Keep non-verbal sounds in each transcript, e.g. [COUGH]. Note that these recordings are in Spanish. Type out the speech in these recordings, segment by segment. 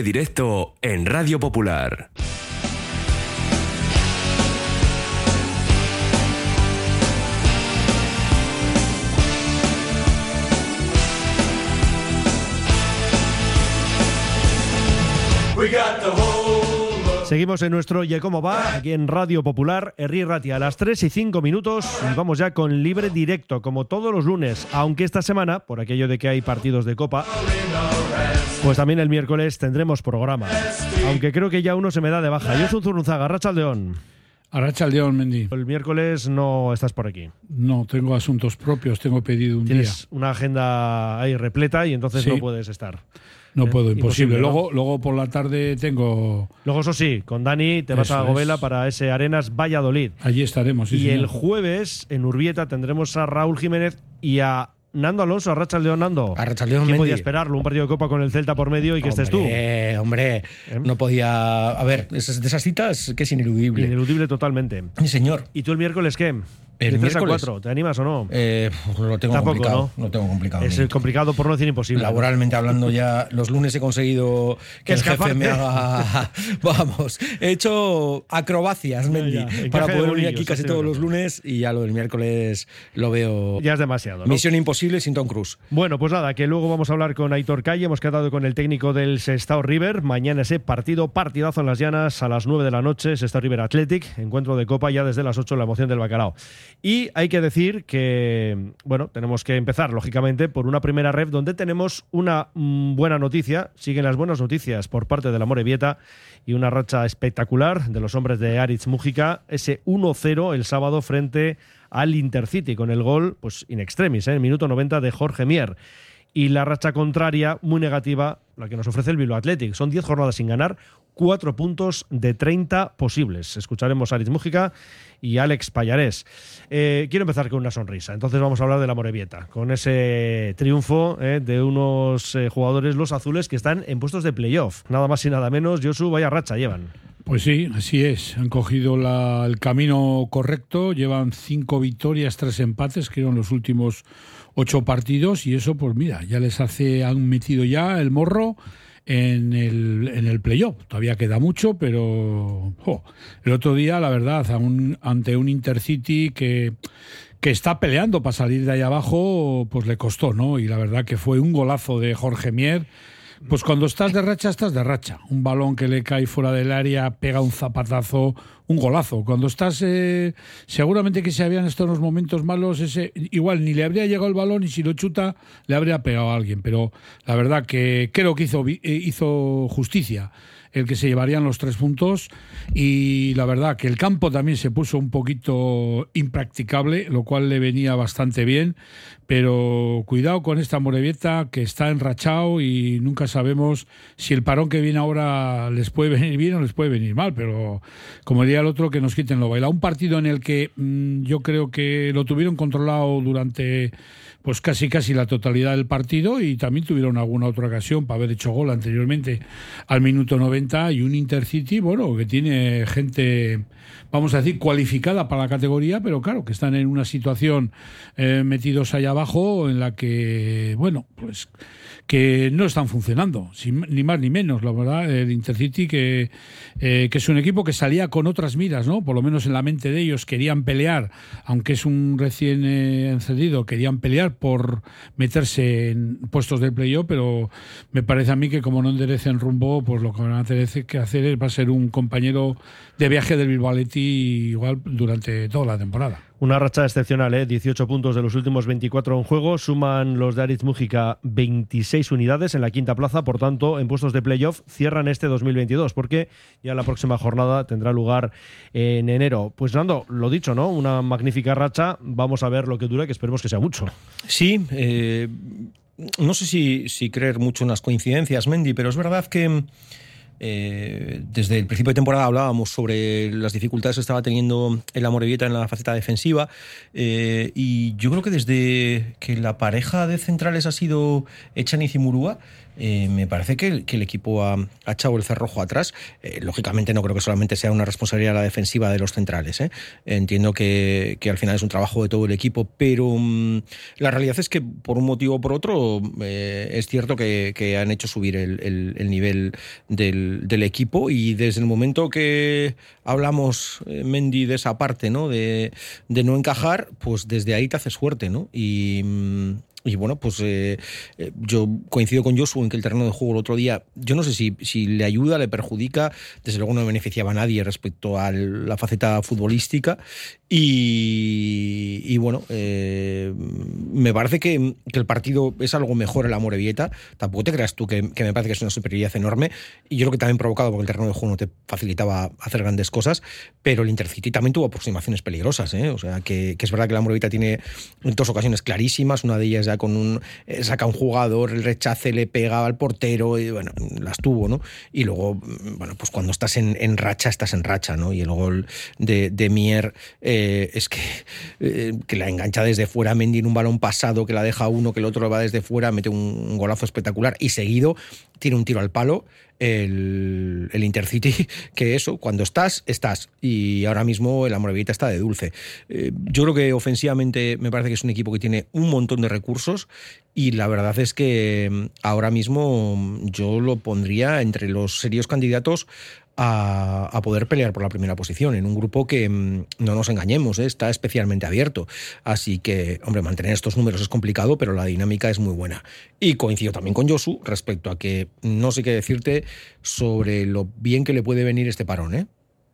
Libre directo en Radio Popular. Seguimos en nuestro Ye Cómo Va, aquí en Radio Popular, Herri Ratia, a las 3 y 5 minutos. Y vamos ya con libre directo, como todos los lunes, aunque esta semana, por aquello de que hay partidos de Copa, pues también el miércoles tendremos programa. Aunque creo que ya uno se me da de baja. Yo soy Zurunzaga, Racha León. Arracha León, Mendy. El miércoles no estás por aquí. No, tengo asuntos propios, tengo pedido un Tienes día. una agenda ahí repleta y entonces Sí. no puedes estar. No Eh, puedo, imposible, imposible. ¿no? Luego, luego por la tarde tengo. Luego, eso sí, con Dani te vas a Govela es. para ese Arenas Valladolid. Allí estaremos. sí, y señor. el jueves en Urbieta tendremos a Raúl Jiménez y a Nando Alonso, a Racha León Nando. Arrachaldeón, ¿Quién Mendy. podía esperarlo? Un partido de Copa con el Celta por medio y que estés tú. Hombre, hombre, ¿Eh? no podía. A ver, esas- de esas citas que es ineludible. Ineludible totalmente. Sí, señor. ¿Y tú el miércoles qué? El ¿De a miércoles. cuatro? ¿Te animas o no? Eh, lo tengo Tampoco, complicado. ¿no? Lo tengo complicado. es complicado por no decir imposible. Laboralmente hablando ya, los lunes he conseguido [LAUGHS] que el jefe me haga... [LAUGHS] Vamos, he hecho acrobacias, Mendy, ya, para de poder venir aquí casi todos los lunes y ya lo del miércoles lo veo... Ya es demasiado. ¿no? Misión imposible sin Tom Cruise. Bueno, pues nada, que luego vamos a hablar con Aitor Calle. Hemos quedado con el técnico del Sestao River. Mañana ese partido, partidazo en las llanas a las 9 de la noche. Sestao River Athletic, encuentro de Copa ya desde las 8, la emoción del bacalao. Y hay que decir que, bueno, tenemos que empezar, lógicamente, por una primera ref donde tenemos una mm, buena noticia. Siguen las buenas noticias por parte de la Morevieta y una racha espectacular de los hombres de Aritz Mújica. Ese 1-0 el sábado frente al Intercity con el gol, pues in extremis, ¿eh? en el minuto 90 de Jorge Mier. Y la racha contraria, muy negativa, la que nos ofrece el Bilbao Athletic. Son 10 jornadas sin ganar, 4 puntos de 30 posibles. Escucharemos a Aritz Mújica y Alex Payarés. Eh, quiero empezar con una sonrisa. Entonces vamos a hablar de la Morevieta, con ese triunfo eh, de unos eh, jugadores, los azules, que están en puestos de playoff. Nada más y nada menos. Josu, vaya racha llevan. Pues sí, así es. Han cogido la- el camino correcto. Llevan cinco victorias, tres empates, que eran los últimos ocho partidos. Y eso, pues mira, ya les hace. Han metido ya el morro en el, en el playoff. Todavía queda mucho, pero. el otro día, la verdad, a un- ante un Intercity que que está peleando para salir de ahí abajo, pues le costó, ¿no? Y la verdad que fue un golazo de Jorge Mier. Pues cuando estás de racha, estás de racha. Un balón que le cae fuera del área, pega un zapatazo, un golazo. Cuando estás, eh, seguramente que si habían estos unos momentos malos, ese igual ni le habría llegado el balón y si lo chuta le habría pegado a alguien. Pero la verdad que creo que hizo, eh, hizo justicia el que se llevarían los tres puntos. Y la verdad que el campo también se puso un poquito impracticable, lo cual le venía bastante bien, pero cuidado con esta Morevieta que está enrachado y nunca sabemos si el parón que viene ahora les puede venir bien o les puede venir mal, pero como diría el otro, que nos quiten lo bailado. Un partido en el que mm, yo creo que lo tuvieron controlado durante pues casi casi la totalidad del partido y también tuvieron alguna otra ocasión para haber hecho gol anteriormente al minuto 90 y un Intercity, bueno, que tiene gente, vamos a decir, cualificada para la categoría, pero claro, que están en una situación eh, metidos allá abajo en la que, bueno, pues que no están funcionando, ni más ni menos, la verdad, el Intercity que, eh, que es un equipo que salía con otras miras, ¿no? Por lo menos en la mente de ellos querían pelear, aunque es un recién eh, encendido, querían pelear por meterse en puestos del playoff, pero me parece a mí que como no enderecen rumbo, pues lo que van a tener que hacer es, va a ser un compañero de viaje del Bilbao Athletic igual durante toda la temporada. Una racha excepcional, ¿eh? 18 puntos de los últimos 24 en juego. Suman los de Aritz Mújica 26 unidades en la quinta plaza. Por tanto, en puestos de playoff cierran este 2022, porque ya la próxima jornada tendrá lugar en enero. Pues Nando, lo dicho, ¿no? Una magnífica racha. Vamos a ver lo que dura, que esperemos que sea mucho. Sí, eh, no sé si, si creer mucho en las coincidencias, Mendy, pero es verdad que eh, desde el principio de temporada hablábamos sobre las dificultades que estaba teniendo el Amorebieta en la faceta defensiva eh, y yo creo que desde que la pareja de centrales ha sido Echaniz y Murúa, eh, me parece que, el equipo ha, echado el cerrojo atrás. Eh, lógicamente no creo que solamente sea una responsabilidad la defensiva de los centrales. ¿eh? Entiendo que, al final es un trabajo de todo el equipo, pero mm, la realidad es que por un motivo o por otro es cierto que, han hecho subir el, nivel del, equipo y desde el momento que hablamos, Mendy, de esa parte, ¿no? De, de no encajar, pues desde ahí te haces fuerte, ¿no? Y mm, y bueno, pues eh, eh, yo coincido con Josu en que el terreno de juego el otro día, yo no sé si, si le ayuda, le perjudica, desde luego no beneficiaba a nadie respecto a la faceta futbolística. Y, bueno, eh, me parece que, el partido es algo mejor en la Morevieta. Tampoco te creas tú que, me parece que es una superioridad enorme. Y yo creo que también provocado porque el terreno de juego no te facilitaba hacer grandes cosas. Pero el Intercity también tuvo aproximaciones peligrosas. O sea, que, es verdad que la Morevieta tiene dos ocasiones clarísimas. Una de ellas con un. Eh, saca un jugador, el rechace le pega al portero, y bueno, las tuvo, ¿no? Y luego, mm, bueno, pues cuando estás en, racha, estás en racha, ¿no? Y el gol de, Mier eh, es que, eh, que la engancha desde fuera, Mendy en un balón pasado, que la deja uno, que el otro va desde fuera, mete un golazo espectacular y seguido tiene un tiro al palo el, Intercity, [LAUGHS] que eso, cuando estás, estás. Y ahora mismo el Amorebieta está de dulce. Eh, yo creo que ofensivamente me parece que es un equipo que tiene un montón de recursos y la verdad es que mm, ahora mismo mm, yo lo pondría entre los serios candidatos a, poder pelear por la primera posición en un grupo que, mm, no nos engañemos, ¿eh? está especialmente abierto. Así que, hombre, mantener estos números es complicado, pero la dinámica es muy buena. Y coincido también con Josu respecto a que no sé qué decirte sobre lo bien que le puede venir este parón. ¿eh?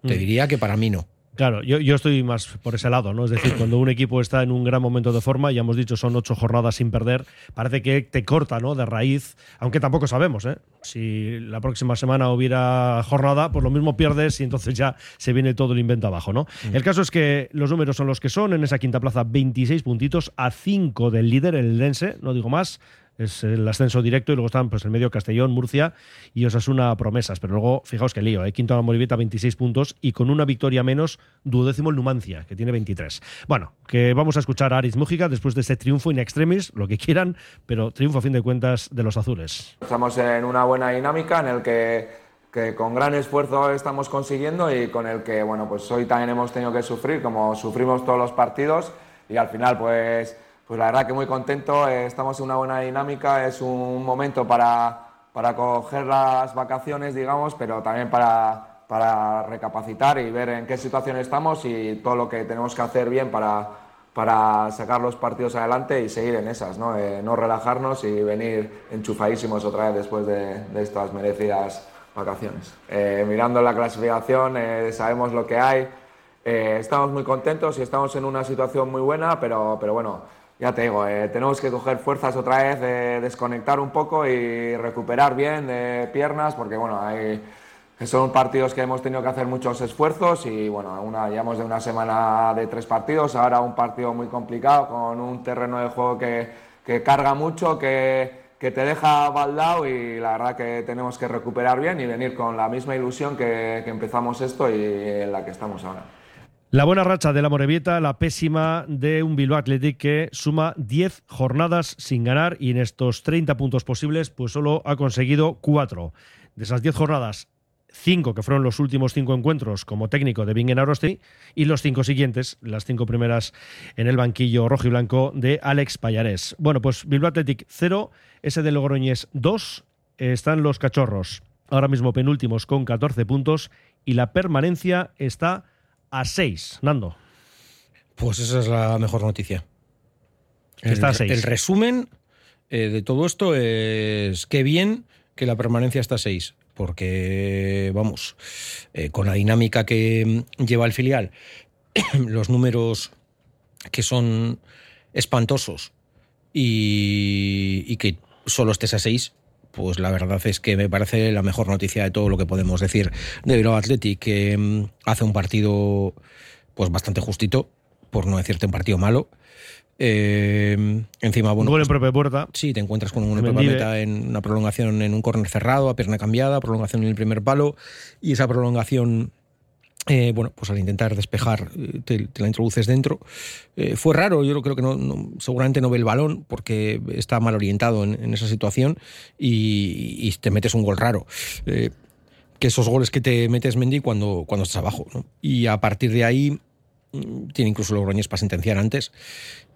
Te mm. diría que para mí no. Claro, yo, yo, estoy más por ese lado, ¿no? Es decir, [CLEARS THROAT] cuando un equipo está en un gran momento de forma, ya hemos dicho, son ocho jornadas sin perder, parece que te corta, ¿no? De raíz, aunque tampoco sabemos, ¿eh? Si la próxima semana hubiera jornada, pues lo mismo pierdes y entonces ya se viene todo el invento abajo, ¿no? Mm. El caso es que los números son los que son, en esa quinta plaza 26 puntitos a 5 del líder, el Dense, no digo más, es el ascenso directo y luego están pues el medio Castellón, Murcia y Osasuna promesas, pero luego fijaos que lío, ¿eh? quinto a la Moribeta 26 puntos y con una victoria menos, duodécimo el Numancia, que tiene 23. Bueno, que vamos a escuchar a Aris Mújica después de este triunfo in extremis, lo que quieran, pero triunfo a fin de cuentas de los azules. Estamos en una buena dinámica en el que que con gran esfuerzo estamos consiguiendo y con el que, bueno, pues hoy también hemos tenido que sufrir, como sufrimos todos los partidos, y al final, pues pues la verdad que muy contento, eh, estamos en una buena dinámica, es un momento para, para coger las vacaciones, digamos, pero también para, para recapacitar y ver en qué situación estamos y todo lo que tenemos que hacer bien para, para sacar los partidos adelante y seguir en esas, no, eh, no relajarnos y venir enchufadísimos otra vez después de, de estas merecidas vacaciones. Eh, mirando la clasificación, sabemos lo que hay, estamos muy contentos y estamos en una situación muy buena, pero, pero bueno, ya te digo, eh, tenemos que coger fuerzas otra vez, de desconectar un poco y recuperar bien de piernas, porque bueno, hay, son partidos que hemos tenido que hacer muchos esfuerzos y bueno, una, llevamos de una semana de tres partidos, ahora un partido muy complicado con un terreno de juego que, que carga mucho, que, que, te deja baldado y la verdad que tenemos que recuperar bien y venir con la misma ilusión que, que empezamos esto y en la que estamos ahora. La buena racha de la Morevieta, la pésima de un Bilbao Athletic que suma 10 jornadas sin ganar y en estos 30 puntos posibles pues solo ha conseguido 4. De esas 10 jornadas, 5 que fueron los últimos 5 encuentros como técnico de Bingen Arosti y los 5 siguientes, las 5 primeras en el banquillo rojo y blanco de Alex Payarés. Bueno, pues Bilbao Athletic 0, ese de Logroñés 2, están los cachorros ahora mismo penúltimos con 14 puntos y la permanencia está a 6, Nando. Pues esa es la mejor noticia. Está a 6. El resumen eh, de todo esto es qué bien que la permanencia está a 6. Porque, vamos, eh, con la dinámica que lleva el filial, [CLEARS THROAT] los números que son espantosos y, y que solo estés a 6, pues la verdad es que me parece la mejor noticia de todo lo que podemos decir de Bilbao Athletic, que mm, hace un partido pues bastante justito, por no decirte un partido malo. Eh, encima, bueno. Gol en propia puerta. Sí, te encuentras con un propia meta en una prolongación en un córner cerrado, a pierna cambiada, prolongación en el primer palo, y esa prolongación eh, bueno, pues al intentar despejar eh, te, la introduces dentro. Eh, fue raro, yo creo que no, seguramente no ve el balón porque está mal orientado en, esa situación y, te metes un gol raro. que esos goles que te metes Mendy cuando, cuando estás abajo. Y a partir de ahí mm, tiene incluso Logroñés para sentenciar antes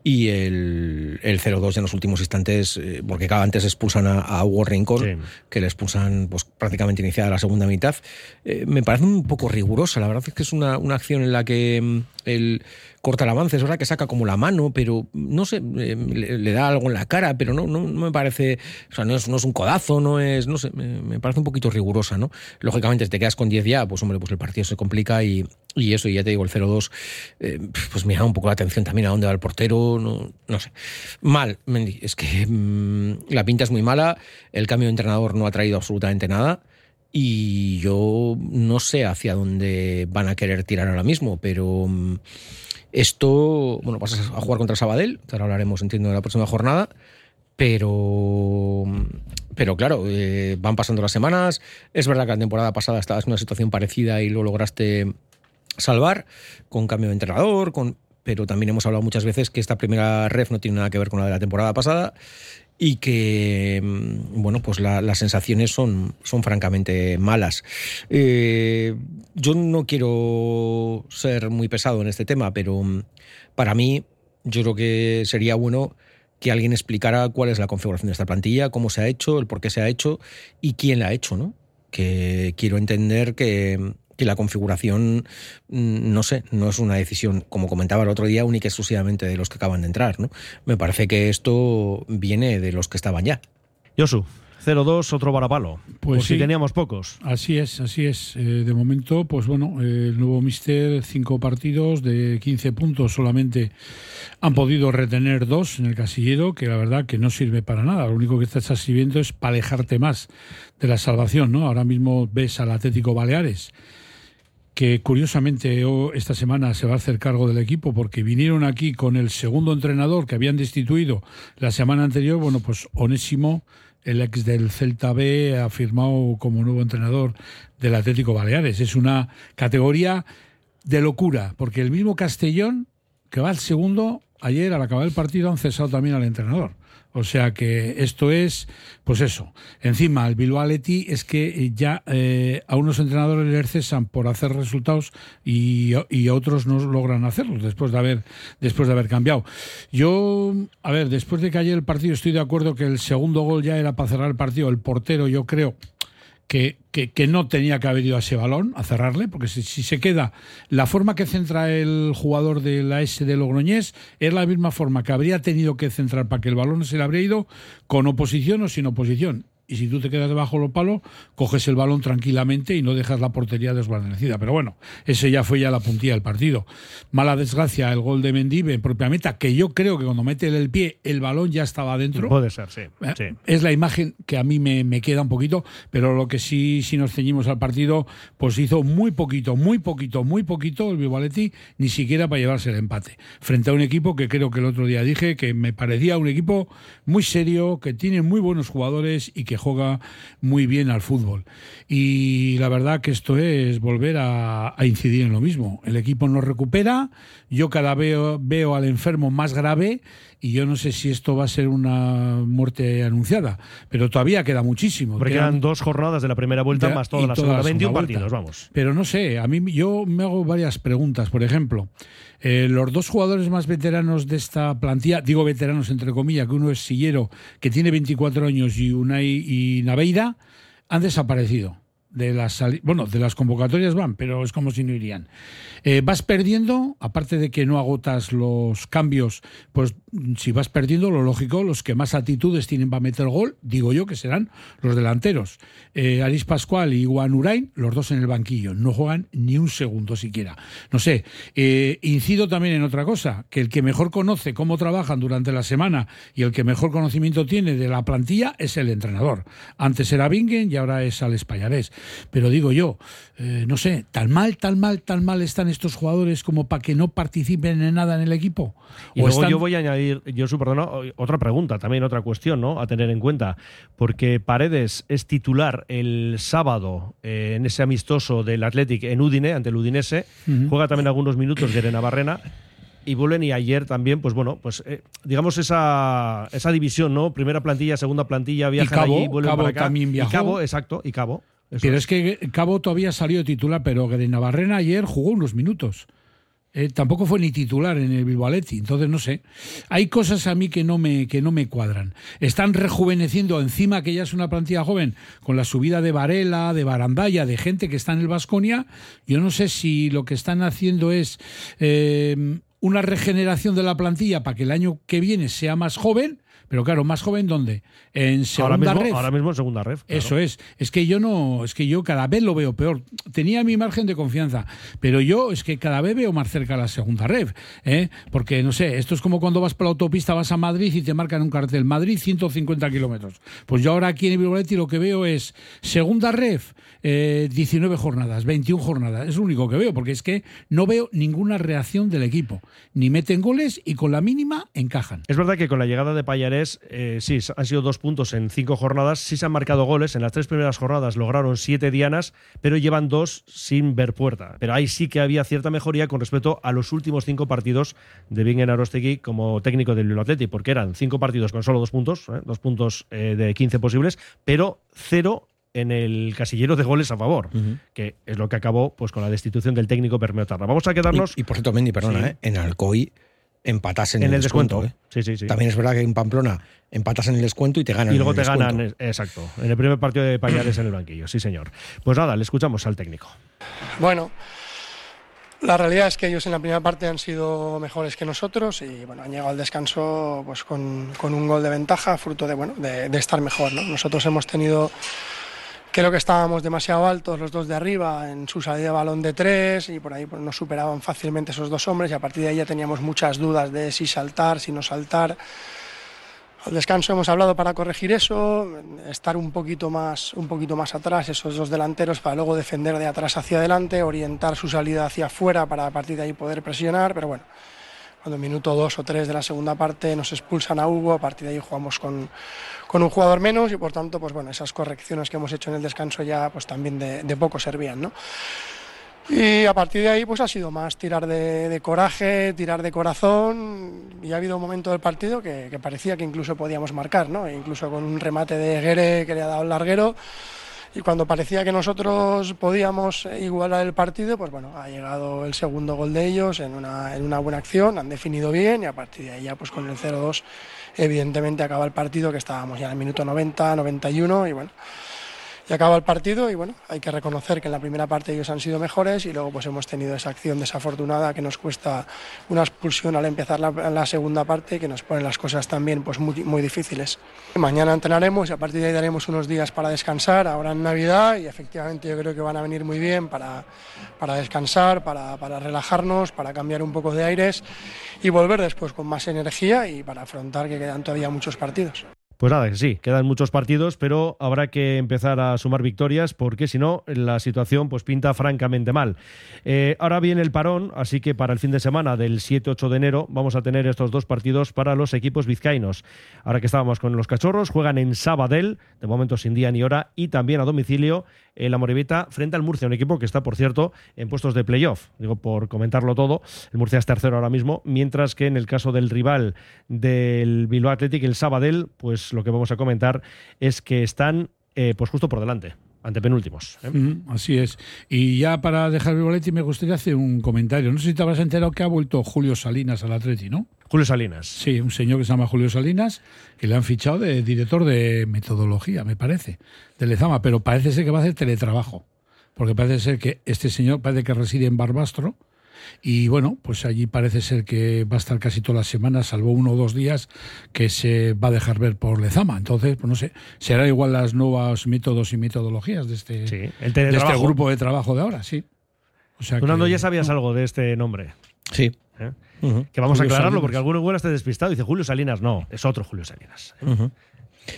y el, el 0-2 en los últimos instantes, eh, porque cada antes expulsan a, Hugo Rincón, que le expulsan pues, prácticamente iniciada la segunda mitad. Eh, me parece un poco rigurosa, la verdad es que es una, una acción en la que mm, el corta el avance, es verdad que saca como la mano, pero no sé, eh, le, da algo en la cara, pero no, no, me parece, o sea, no es, no es un codazo, no es, no sé, me, parece un poquito rigurosa, ¿no? Lógicamente, si te quedas con 10 ya, pues hombre, pues el partido se complica y, y eso, y ya te digo, el 0-2, eh, pues me da un poco la atención también a dónde va el portero, no, no sé. Mal, Mendy, es que mm, la pinta es muy mala, el cambio de entrenador no ha traído absolutamente nada y yo no sé hacia dónde van a querer tirar ahora mismo, pero mm, esto, bueno, vas a jugar contra Sabadell, ahora hablaremos, entiendo, de la próxima jornada, pero, pero claro, eh, van pasando las semanas. Es verdad que la temporada pasada estabas en una situación parecida y lo lograste salvar con cambio de entrenador, con, pero también hemos hablado muchas veces que esta primera ref no tiene nada que ver con la de la temporada pasada y que, mm, bueno, pues las sensaciones son, son francamente malas. Eh, yo no quiero ser muy pesado en este tema, pero mm, para mí yo creo que sería bueno que alguien explicara cuál es la configuración de esta plantilla, cómo se ha hecho, el por qué se ha hecho y quién la ha hecho, ¿no? Que quiero entender que, que la configuración, mm, no sé, no es una decisión, como comentaba el otro día, única y exclusivamente de los que acaban de entrar. ¿no? Me parece que esto viene de los que estaban ya. Josu. 0-2, otro varapalo. Pues sí, si teníamos pocos. Así es, así es. Eh, de momento, pues bueno, el nuevo Mister, cinco partidos de 15 puntos solamente han podido retener dos en el casillero, que la verdad que no sirve para nada. Lo único que estás sirviendo es para alejarte más de la salvación, ¿no? Ahora mismo ves al Atlético Baleares que curiosamente esta semana se va a hacer cargo del equipo porque vinieron aquí con el segundo entrenador que habían destituido la semana anterior. Bueno, pues Onésimo, el ex del Celta B, ha firmado como nuevo entrenador del Atlético Baleares. Es una categoría de locura, porque el mismo Castellón, que va al segundo, ayer al acabar el partido han cesado también al entrenador. O sea que esto es, pues eso. Encima, el Bilbao es que ya eh, a unos entrenadores les cesan por hacer resultados y, y, otros no logran hacerlos después de haber después de haber cambiado. Yo, a ver, después de que ayer el partido estoy de acuerdo que el segundo gol ya era para cerrar el partido. El portero, yo creo que, que, no tenía que haber ido a ese balón a cerrarle, porque si, se queda la forma que centra el jugador de la S de Logroñés es la misma forma que habría tenido que centrar para que el balón se le habría ido con oposición o sin oposición y si tú te quedas debajo del palo, coges el balón tranquilamente y no dejas la portería desguarnecida. Pero bueno, ese ya fue ya la puntilla del partido. Mala desgracia el gol de Mendive en propia meta, que yo creo que cuando mete el pie, el balón ya estaba dentro. Puede ser, sí. Eh, es la imagen que a mí me, queda un poquito, pero lo que sí, si nos ceñimos al partido, pues hizo muy poquito, muy poquito, muy poquito el Vivaletti, ni siquiera para llevarse el empate. Frente a un equipo que creo que el otro día dije que me parecía un equipo muy serio, que tiene muy buenos jugadores y que juega muy bien al fútbol. Y la verdad que esto es volver a, incidir en lo mismo. El equipo no recupera, yo cada vez veo, veo al enfermo más grave y yo no sé si esto va a ser una muerte anunciada, pero todavía queda muchísimo. Porque quedan, dos jornadas de la primera vuelta más toda la segunda, 21 partidos, vamos. Pero no sé, a mí yo me hago varias preguntas. Por ejemplo, eh, los dos jugadores más veteranos de esta plantilla, digo veteranos entre comillas, que uno es Sillero, que tiene 24 años, y Unai y Naveira, han desaparecido de las bueno de las convocatorias van pero es como si no irían. Eh, vas perdiendo aparte de que no agotas los cambios pues si vas perdiendo lo lógico los que más actitudes tienen para meter gol digo yo que serán los delanteros. Eh, Aris Pascual y Juan Urain los dos en el banquillo no juegan ni un segundo siquiera. No sé eh, incido también en otra cosa que el que mejor conoce cómo trabajan durante la semana y el que mejor conocimiento tiene de la plantilla es el entrenador. Antes era Bingen y ahora es Alex Payarés Pero digo yo, eh, no sé, tan mal, tan mal, tan mal están estos jugadores como para que no participen en nada en el equipo. Y luego yo voy a añadir, yo su otra pregunta, también otra cuestión, ¿no? A tener en cuenta, porque Paredes es titular el sábado eh, en ese amistoso del Athletic en Udine ante el Udinese, juega también algunos minutos de Barrena y vuelven y ayer también, pues bueno, pues eh, digamos esa, esa división, ¿no? Primera plantilla, segunda plantilla, viajan Cabo, allí, vuelven Cabo para acá. también viajó. Y Cabo, exacto, y Cabo. Pero es. que Cabo todavía salió titular, pero Navarrena ayer jugó unos minutos. Eh, tampoco fue ni titular en el Bilbaoletti, entonces no sé. Hay cosas a mí que no me que no me cuadran. Están rejuveneciendo encima que ya es una plantilla joven con la subida de Varela, de Barandaya, de gente que está en el Vasconia. Yo no sé si lo que están haciendo es eh, una regeneración de la plantilla para que el año que viene sea más joven pero claro, más joven ¿dónde? En segunda ahora red. Ahora mismo en segunda red. Eso es. Es que yo no, es que yo cada vez lo veo peor. Tenía mi margen de confianza, pero yo es que cada vez veo más cerca la segunda red. ¿eh? Porque no sé, esto es como cuando vas por la autopista, vas a Madrid y te marcan un cartel Madrid 150 kilómetros. Pues yo ahora aquí en Bilbao lo que veo es segunda red, eh, 19 jornadas, 21 jornadas. Es lo único que veo, porque es que no veo ninguna reacción del equipo. Ni meten goles y con la mínima encajan. Es verdad que con la llegada de Payaré eh, sí, han sido dos puntos en cinco jornadas. Sí se han marcado goles. En las tres primeras jornadas lograron siete dianas, pero llevan dos sin ver puerta. Pero ahí sí que había cierta mejoría con respecto a los últimos cinco partidos de Bingen Arostegui como técnico del Bilbao Athletic, porque eran cinco partidos con solo dos puntos, ¿eh? dos puntos eh, de 15 posibles, pero cero en el casillero de goles a favor, que es lo que acabó pues con la destitución del técnico Bermeo Tarra. Vamos a quedarnos. Y, por cierto, Mendy, perdona, en Alcoy empatas en, el, descuento. ¿eh? Sí, sí, sí. También es verdad que en Pamplona empatas en el descuento y te ganan. Y luego te ganan, exacto, en el primer partido de Pañales en el banquillo, sí señor. Pues nada, le escuchamos al técnico. Bueno, la realidad es que ellos en la primera parte han sido mejores que nosotros y bueno, han llegado al descanso pues con, un gol de ventaja, fruto de, bueno, de, de estar mejor. ¿no? Nosotros hemos tenido Creo que estábamos demasiado altos los dos de arriba en su salida de balón de tres y por ahí pues, nos superaban fácilmente esos dos hombres y a partir de ahí ya teníamos muchas dudas de si saltar, si no saltar. Al descanso hemos hablado para corregir eso, estar un poquito más, un poquito más atrás, esos dos delanteros, para luego defender de atrás hacia adelante, orientar su salida hacia afuera para a partir de ahí poder presionar, pero bueno, cuando en minuto dos o tres de la segunda parte nos expulsan a Hugo, a partir de ahí jugamos con, con un jugador menos y por tanto, pues bueno, esas correcciones que hemos hecho en el descanso ya pues también de, de poco servían, ¿no? Y a partir de ahí pues ha sido más tirar de, de, coraje, tirar de corazón y ha habido un momento del partido que, que parecía que incluso podíamos marcar, ¿no? E incluso con un remate de Guere que le ha dado el larguero y cuando parecía que nosotros podíamos igualar el partido, pues bueno, ha llegado el segundo gol de ellos en una, en una buena acción, han definido bien y a partir de ahí ya pues con el 0-2 evidentemente acaba el partido que estábamos ya en el minuto 90, 91 y bueno, y acaba el partido y bueno, hay que reconocer que en la primera parte ellos han sido mejores y luego pues hemos tenido esa acción desafortunada que nos cuesta una expulsión al empezar la, segunda parte que nos pone las cosas también pues muy, muy difíciles. Mañana entrenaremos y a partir de ahí daremos unos días para descansar, ahora en Navidad y efectivamente yo creo que van a venir muy bien para, para descansar, para, para relajarnos, para cambiar un poco de aires y volver después con más energía y para afrontar que quedan todavía muchos partidos. Pues nada, sí, quedan muchos partidos, pero habrá que empezar a sumar victorias porque si no, la situación pues pinta francamente mal. Eh, ahora viene el parón, así que para el fin de semana del 7-8 de enero vamos a tener estos dos partidos para los equipos vizcaínos. Ahora que estábamos con los cachorros, juegan en Sabadell, de momento sin día ni hora, y también a domicilio la Morevita frente al Murcia, un equipo que está, por cierto, en puestos de playoff. Digo, por comentarlo todo, el Murcia es tercero ahora mismo, mientras que en el caso del rival del Bilbao Athletic, el Sabadell, pues lo que vamos a comentar es que están eh, pues justo por delante ante penúltimos. ¿eh? Mm, así es. Y ya para dejar el boletín me gustaría hacer un comentario. No sé si te habrás enterado que ha vuelto Julio Salinas al Atleti, ¿no? Julio Salinas. Sí, un señor que se llama Julio Salinas, que le han fichado de director de metodología, me parece, de Lezama, pero parece ser que va a hacer teletrabajo. Porque parece ser que este señor parece que reside en Barbastro, y bueno, pues allí parece ser que va a estar casi todas las semanas, salvo uno o dos días, que se va a dejar ver por Lezama. Entonces, pues no sé, será igual las nuevos métodos y metodologías de este, sí, el de este grupo de trabajo de ahora, sí. O sea Fernando, que, ya sabías no. algo de este nombre. Sí. ¿Eh? Uh -huh. Que vamos Julio a aclararlo Salinas. porque alguno igual está despistado y dice Julio Salinas. No, es otro Julio Salinas. ¿eh? Uh -huh.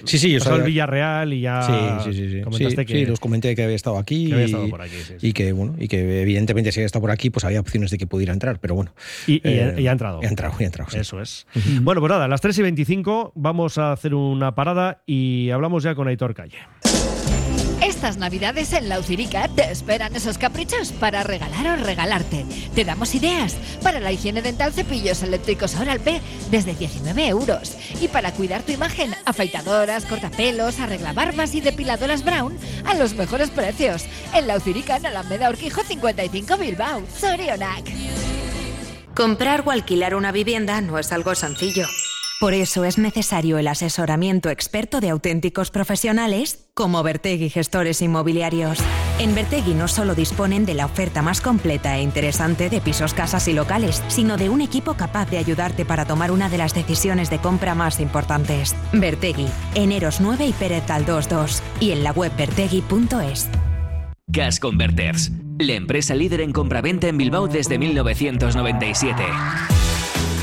Sí, sí, yo pasó el Villarreal y ya sí, sí, sí, comentaste que sí, los comenté que había estado aquí, que había estado por aquí sí, sí. y que bueno y que evidentemente si había estado por aquí pues había opciones de que pudiera entrar, pero bueno. Y, y, eh, y ha entrado. Ha entrado, ha entrado. Sí. Eso es. Bueno, pues nada, a las 3 y 25 vamos a hacer una parada y hablamos ya con Aitor Calle. Estas navidades en la Ucirica te esperan esos caprichos para regalar o regalarte. Te damos ideas para la higiene dental cepillos eléctricos Oral B desde 19 euros. Y para cuidar tu imagen, afeitadoras, cortapelos, arreglabarbas y depiladoras Brown a los mejores precios. En la Ucirica en Alameda Orquijo 55 Bilbao, Sorionac. Comprar o alquilar una vivienda no es algo sencillo. Por eso es necesario el asesoramiento experto de auténticos profesionales como Bertegui Gestores Inmobiliarios. En Bertegui no solo disponen de la oferta más completa e interesante de pisos, casas y locales, sino de un equipo capaz de ayudarte para tomar una de las decisiones de compra más importantes. Bertegui, Eneros 9 y Pérez Galdós 2 y en la web bertegui.es. Gas Converters, la empresa líder en compraventa en Bilbao desde 1997.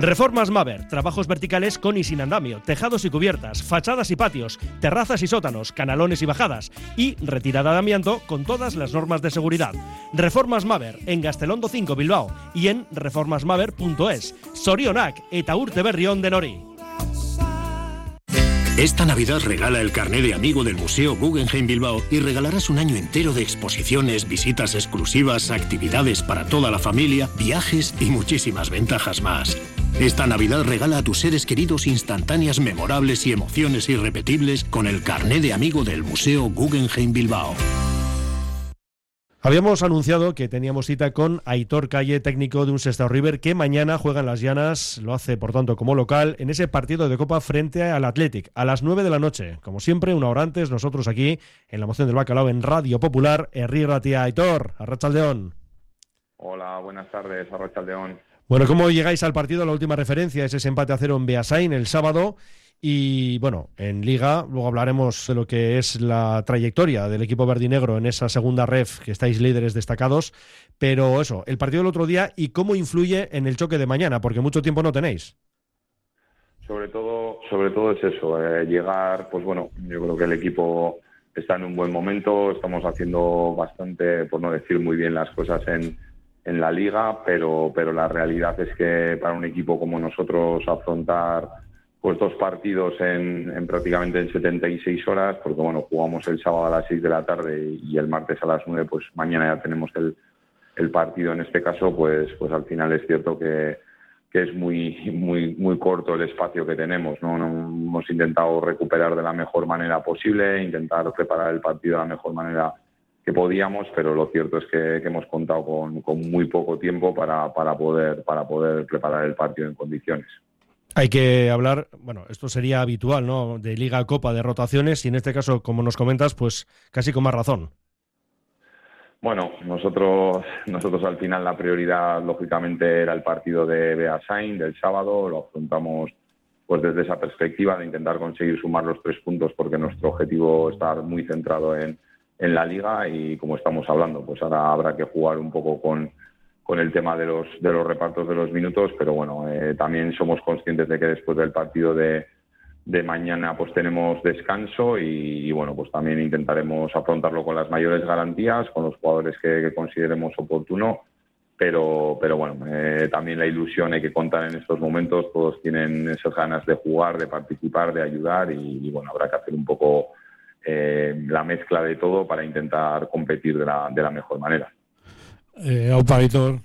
Reformas Maver, trabajos verticales con y sin andamio, tejados y cubiertas, fachadas y patios, terrazas y sótanos, canalones y bajadas. Y retirada de amianto con todas las normas de seguridad. Reformas Maver. En Gastelondo 5 Bilbao. Y en reformasmaver.es. Sorionac eta Urte Berrión de Nori. Esta Navidad regala el carné de amigo del Museo Guggenheim Bilbao y regalarás un año entero de exposiciones, visitas exclusivas, actividades para toda la familia, viajes y muchísimas ventajas más. Esta Navidad regala a tus seres queridos instantáneas memorables y emociones irrepetibles con el carné de amigo del Museo Guggenheim Bilbao. Habíamos anunciado que teníamos cita con Aitor Calle, técnico de un Sestao River, que mañana juega en las Llanas, lo hace por tanto como local, en ese partido de Copa frente al Athletic, a las 9 de la noche. Como siempre, una hora antes, nosotros aquí, en la moción del Bacalao, en Radio Popular, Herri Ratia Aitor, Arrachaldeón. Hola, buenas tardes, Arrachaldeón. Bueno, ¿cómo llegáis al partido? La última referencia es ese empate a cero en Beasain el sábado. Y bueno, en Liga, luego hablaremos de lo que es la trayectoria del equipo verdinegro en esa segunda ref, que estáis líderes destacados. Pero eso, el partido del otro día y cómo influye en el choque de mañana, porque mucho tiempo no tenéis. Sobre todo, sobre todo es eso, eh, llegar, pues bueno, yo creo que el equipo está en un buen momento, estamos haciendo bastante, por no decir muy bien las cosas en, en la liga, pero, pero la realidad es que para un equipo como nosotros afrontar pues dos partidos en, en, prácticamente en 76 horas, porque bueno, jugamos el sábado a las 6 de la tarde y el martes a las 9, pues mañana ya tenemos el, el partido en este caso, pues, pues al final es cierto que, que es muy, muy, muy corto el espacio que tenemos, ¿no? Hemos intentado recuperar de la mejor manera posible, intentar preparar el partido de la mejor manera que podíamos, pero lo cierto es que, que hemos contado con, con, muy poco tiempo para, para, poder, para poder preparar el partido en condiciones. Hay que hablar, bueno, esto sería habitual, ¿no? De Liga Copa, de rotaciones, y en este caso, como nos comentas, pues casi con más razón. Bueno, nosotros, nosotros al final la prioridad, lógicamente, era el partido de Beasain del sábado. Lo afrontamos pues desde esa perspectiva de intentar conseguir sumar los tres puntos, porque nuestro objetivo está muy centrado en, en la liga y como estamos hablando, pues ahora habrá que jugar un poco con con el tema de los, de los repartos de los minutos, pero bueno, eh, también somos conscientes de que después del partido de, de mañana pues tenemos descanso y, bueno, pues también intentaremos afrontarlo con las mayores garantías, con los jugadores que, que consideremos oportuno, pero, pero bueno, eh, también la ilusión hay que contar en estos momentos, todos tienen esas ganas de jugar, de participar, de ayudar y, y bueno, habrá que hacer un poco eh, la mezcla de todo para intentar competir de la, de la mejor manera. Eh, Aupa, Víctor.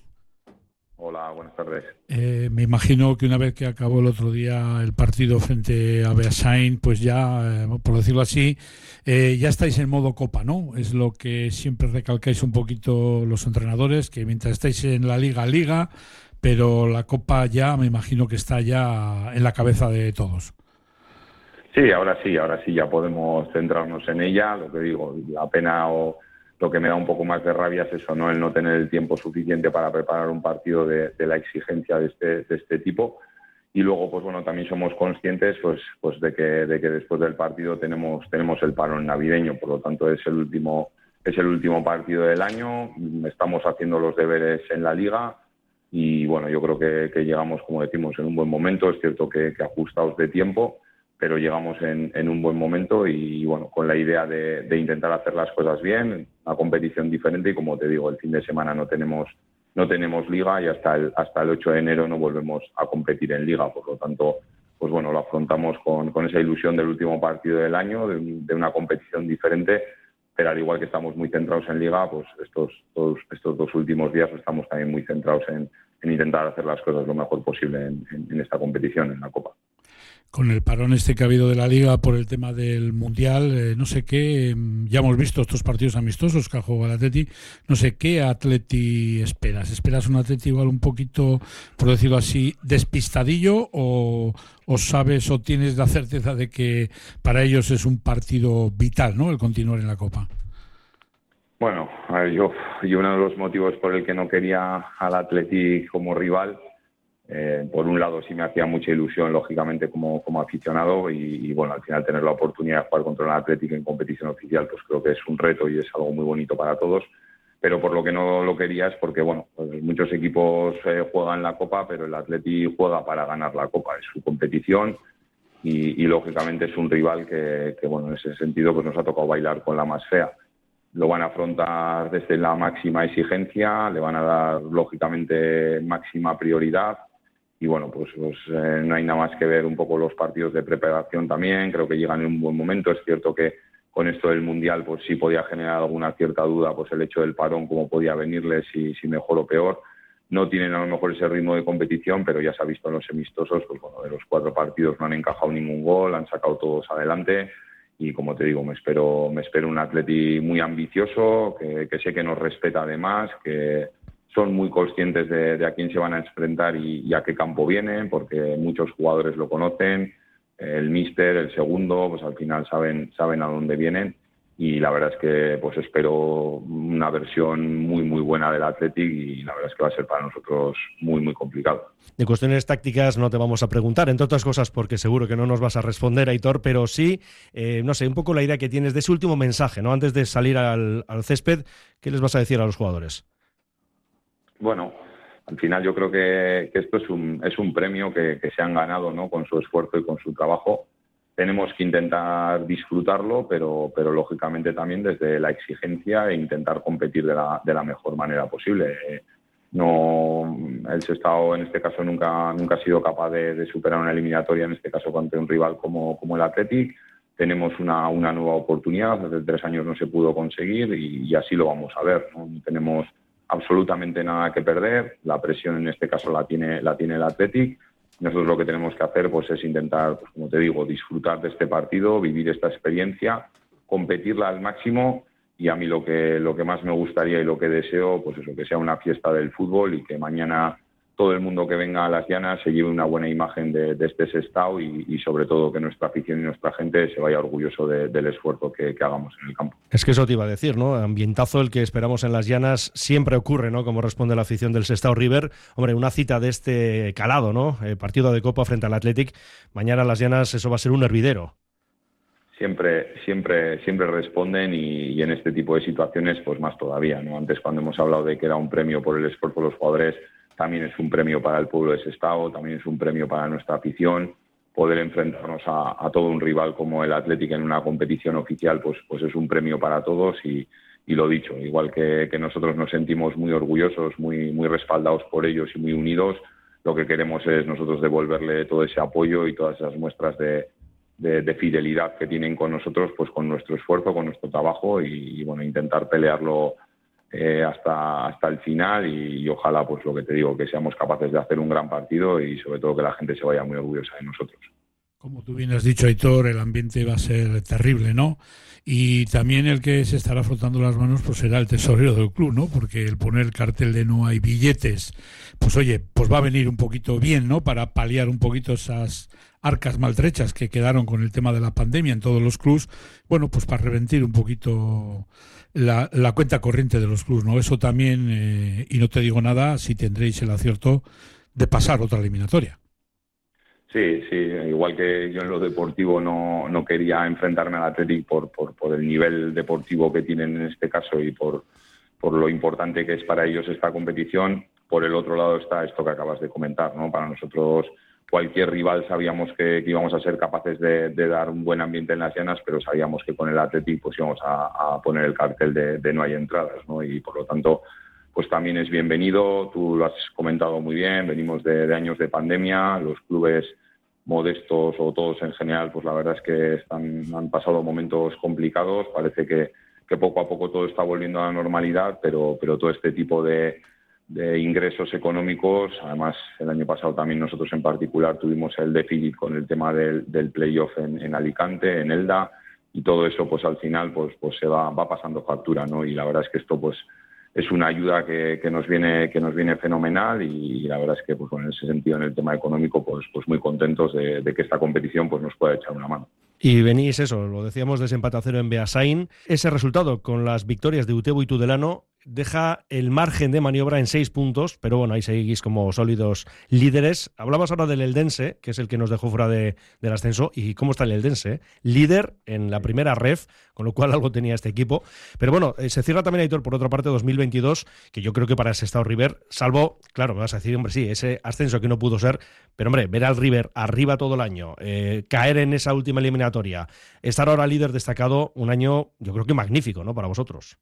Hola, buenas buenas tardes. Eh, me imagino que una vez que acabó el otro día el partido frente a Beasain, pues ya, eh, por decirlo así, eh, ya estáis en modo copa, ¿no? Es lo que siempre recalcáis un poquito los entrenadores, que mientras estáis en la liga, liga, pero la copa ya me imagino que está ya en la cabeza de todos. Sí, ahora sí, ahora sí ya podemos centrarnos en ella. Lo que digo, la pena o lo que me da un poco más de rabia es eso, ¿no? El no tener el tiempo suficiente para preparar un partido de, la exigencia de este, de este tipo. Y luego, pues bueno, también somos conscientes pues, pues de, que, de que después del partido tenemos, tenemos el parón navideño, por lo tanto es el último, es el último partido del año, estamos haciendo los deberes en la liga. Y bueno, yo creo que, llegamos, como decimos, en un buen momento, es cierto que, que ajustados de tiempo, pero llegamos en, en, un buen momento y bueno, con la idea de, de, intentar hacer las cosas bien, una competición diferente y como te digo, el fin de semana no tenemos no tenemos liga y hasta el hasta el 8 de enero no volvemos a competir en liga, por lo tanto, pues bueno, lo afrontamos con, con esa ilusión del último partido del año, de, una competición diferente, pero al igual que estamos muy centrados en liga, pues estos todos estos dos últimos días estamos también muy centrados en, en intentar hacer las cosas lo mejor posible en esta competición, en la Copa con el parón este que ha habido de la liga por el tema del mundial, eh, no sé qué, mm, ya hemos visto estos partidos amistosos que ha jugado el Atleti, no sé qué Atleti esperas. ¿Esperas un Atleti igual un poquito, por decirlo así, despistadillo o, sabes o tienes la certeza de que para ellos es un partido vital, ¿no? El continuar en la Copa. Bueno, yo, yo uno de los motivos por el que no quería al Atleti como rival eh, por un lado sí me hacía mucha ilusión, lógicamente, como, como aficionado y, bueno, al final tener la oportunidad de jugar contra el Atlético en competición oficial, pues creo que es un reto y es algo muy bonito para todos. Pero por lo que no lo quería es porque, bueno, pues muchos equipos eh, juegan la Copa, pero el Atlético juega para ganar la Copa, es su competición y, lógicamente es un rival que, que, bueno, en ese sentido pues nos ha tocado bailar con la más fea lo van a afrontar desde la máxima exigencia, le van a dar lógicamente máxima prioridad y bueno, pues, pues eh, no hay nada más que ver un poco los partidos de preparación también, creo que llegan en un buen momento, es cierto que con esto del Mundial pues sí podía generar alguna cierta duda pues el hecho del parón, cómo podía venirle, si, si mejor o peor. No tienen a lo mejor ese ritmo de competición, pero ya se ha visto en los amistosos, pues bueno, de los cuatro partidos no han encajado ningún gol, han sacado todos adelante y como te digo, me espero, me espero un atleti muy ambicioso, que, que sé que nos respeta además, que, son muy conscientes de, a quién se van a enfrentar y, a qué campo vienen, porque muchos jugadores lo conocen, el míster, el segundo, pues al final saben, saben a dónde vienen y la verdad es que pues espero una versión muy muy buena del Athletic y la verdad es que va a ser para nosotros muy muy complicado. De cuestiones tácticas no te vamos a preguntar, entre otras cosas porque seguro que no nos vas a responder, Aitor, pero sí, eh, no sé, un poco la idea que tienes de ese último mensaje, ¿no? Antes de salir al, al césped, ¿qué les vas a decir a los jugadores? Bueno, al final yo creo que, esto es un, es un premio que, se han ganado ¿no? con su esfuerzo y con su trabajo. Tenemos que intentar disfrutarlo, pero, pero lógicamente también desde la exigencia e intentar competir de la, de la mejor manera posible. No, el Sestao en este caso nunca, nunca ha sido capaz de, superar una eliminatoria, en este caso contra un rival como, como el Athletic. Tenemos una, una nueva oportunidad, hace tres años no se pudo conseguir y, y así lo vamos a ver. ¿no? Tenemos absolutamente nada que perder. La presión en este caso la tiene, la tiene el Athletic. Nosotros lo que tenemos que hacer pues, es intentar, pues, como te digo, disfrutar de este partido, vivir esta experiencia, competirla al máximo y a mí lo que, lo que más me gustaría y lo que deseo, pues eso, que sea una fiesta del fútbol y que mañana todo el mundo que venga a las llanas se lleve una buena imagen de, este Sestao y, sobre todo que nuestra afición y nuestra gente se vaya orgulloso del esfuerzo que, hagamos en el campo. Es que eso te iba a decir, ¿no? Ambientazo el que esperamos en las llanas siempre ocurre, ¿no? Como responde la afición del Sestao River. Hombre, una cita de este calado, ¿no? Eh, partido de Copa frente al Athletic. Mañana las llanas eso va a ser un hervidero. Siempre, siempre, siempre responden y, y en este tipo de situaciones, pues más todavía, ¿no? Antes cuando hemos hablado de que era un premio por el esfuerzo de los jugadores también es un premio para el pueblo de ese estado, también es un premio para nuestra afición. Poder enfrentarnos a, todo un rival como el Atlético en una competición oficial, pues, pues es un premio para todos y, lo dicho, igual que, nosotros nos sentimos muy orgullosos, muy, muy respaldados por ellos y muy unidos, lo que queremos es nosotros devolverle todo ese apoyo y todas esas muestras de, fidelidad que tienen con nosotros, pues con nuestro esfuerzo, con nuestro trabajo y, y bueno, intentar pelearlo eh, hasta, hasta el final y, ojalá, pues lo que te digo, que seamos capaces de hacer un gran partido y sobre todo que la gente se vaya muy orgullosa de nosotros. Como tú bien has dicho, Aitor, el ambiente va a ser terrible, ¿no? Y también el que se estará frotando las manos pues será el tesorero del club, ¿no? Porque el poner el cartel de no hay billetes, pues oye, pues va a venir un poquito bien, ¿no? Para paliar un poquito esas arcas maltrechas que quedaron con el tema de la pandemia en todos los clubs, bueno, pues para reventir un poquito la, cuenta corriente de los clubs, ¿no? Eso también, eh, y no te digo nada si tendréis el acierto de pasar otra eliminatoria. Sí, sí, igual que yo en lo deportivo no, no quería enfrentarme al Athletic por, por, por, el nivel deportivo que tienen en este caso y por, por lo importante que es para ellos esta competición, por el otro lado está esto que acabas de comentar, ¿no? Para nosotros cualquier rival sabíamos que, íbamos a ser capaces de, dar un buen ambiente en las llanas, pero sabíamos que con el Athletic pues íbamos a, poner el cartel de, no hay entradas, ¿no? Y por lo tanto pues también es bienvenido. Tú lo has comentado muy bien. Venimos de, años de pandemia. Los clubes modestos o todos en general, pues la verdad es que están, han pasado momentos complicados. Parece que, poco a poco todo está volviendo a la normalidad, pero, pero todo este tipo de, ingresos económicos, además el año pasado también nosotros en particular tuvimos el déficit con el tema del, playoff en, Alicante, en Elda, y todo eso pues al final pues, pues se va, va pasando factura, ¿no? Y la verdad es que esto pues es una ayuda que, nos viene que nos viene fenomenal y, la verdad es que pues en ese sentido en el tema económico pues pues muy contentos de, que esta competición pues nos pueda echar una mano. Y venís eso, lo decíamos desempate a cero en Beasain, ese resultado con las victorias de Utebo y Tudelano deja el margen de maniobra en seis puntos, pero bueno, ahí seguís como sólidos líderes. Hablamos ahora del Eldense, que es el que nos dejó fuera de, del ascenso, y cómo está el Eldense, líder en la primera ref, con lo cual algo tenía este equipo. Pero bueno, eh, se cierra también, Aitor, por otra parte, 2022, que yo creo que para ese estado River, salvo, claro, me vas a decir, hombre, sí, ese ascenso que no pudo ser, pero hombre, ver al River arriba todo el año, eh, caer en esa última eliminatoria, estar ahora líder destacado, un año, yo creo que magnífico, ¿no? Para vosotros.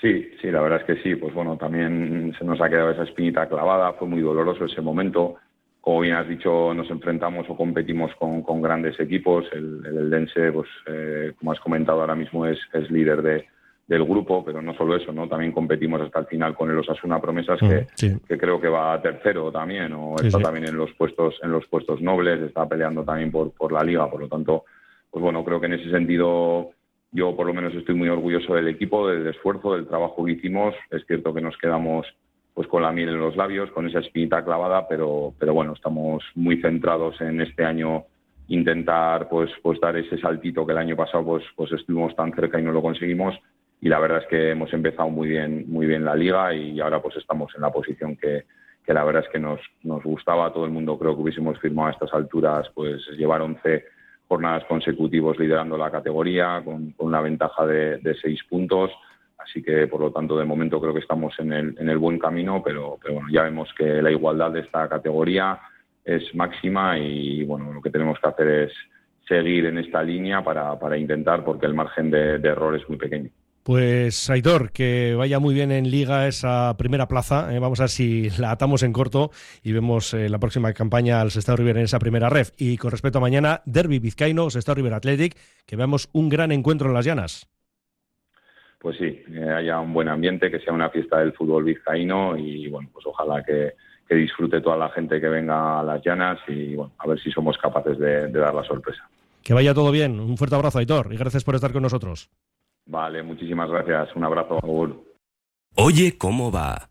Sí, sí, la verdad es que sí. Pues bueno, también se nos ha quedado esa espinita clavada, fue muy doloroso ese momento. Como bien has dicho, nos enfrentamos o competimos con, grandes equipos. El, el Dense, pues eh, como has comentado ahora mismo, es, es líder de, del grupo, pero no solo eso, ¿no? También competimos hasta el final con el Osasuna Promesas, que, mm, que creo que va tercero también, o está también en los puestos, en los puestos nobles, está peleando también por, por la liga, por lo tanto, pues bueno, creo que en ese sentido yo por lo menos estoy muy orgulloso del equipo, del esfuerzo, del trabajo que hicimos. Es cierto que nos quedamos pues con la miel en los labios, con esa espinita clavada, pero, pero bueno, estamos muy centrados en este año intentar pues, pues dar ese saltito que el año pasado pues, pues estuvimos tan cerca y no lo conseguimos. Y la verdad es que hemos empezado muy bien, muy bien la liga y ahora pues estamos en la posición que, que la verdad es que nos, nos gustaba. Todo el mundo creo que hubiésemos firmado a estas alturas pues llevar 11 jornadas consecutivos liderando la categoría con, una ventaja de, seis puntos. Así que, por lo tanto, de momento creo que estamos en el, en el buen camino, pero, pero bueno, ya vemos que la igualdad de esta categoría es máxima y bueno, lo que tenemos que hacer es seguir en esta línea para, para intentar, porque el margen de error es muy pequeño. Pues Aitor, que vaya muy bien en Liga esa primera plaza. Eh, vamos a ver si la atamos en corto y vemos eh, la próxima campaña al Sestao River en esa primera ref. Y con respecto a mañana, Derby Vizcaíno, Sestao River Athletic, que veamos un gran encuentro en las llanas. Pues sí, que haya un buen ambiente, que sea una fiesta del fútbol vizcaíno y bueno, pues ojalá que, disfrute toda la gente que venga a las llanas y bueno, a ver si somos capaces de, de dar la sorpresa. Que vaya todo bien. Un fuerte abrazo, Aitor, y gracias por estar con nosotros. Vale, muchísimas gracias. Un abrazo. Oye, ¿cómo va?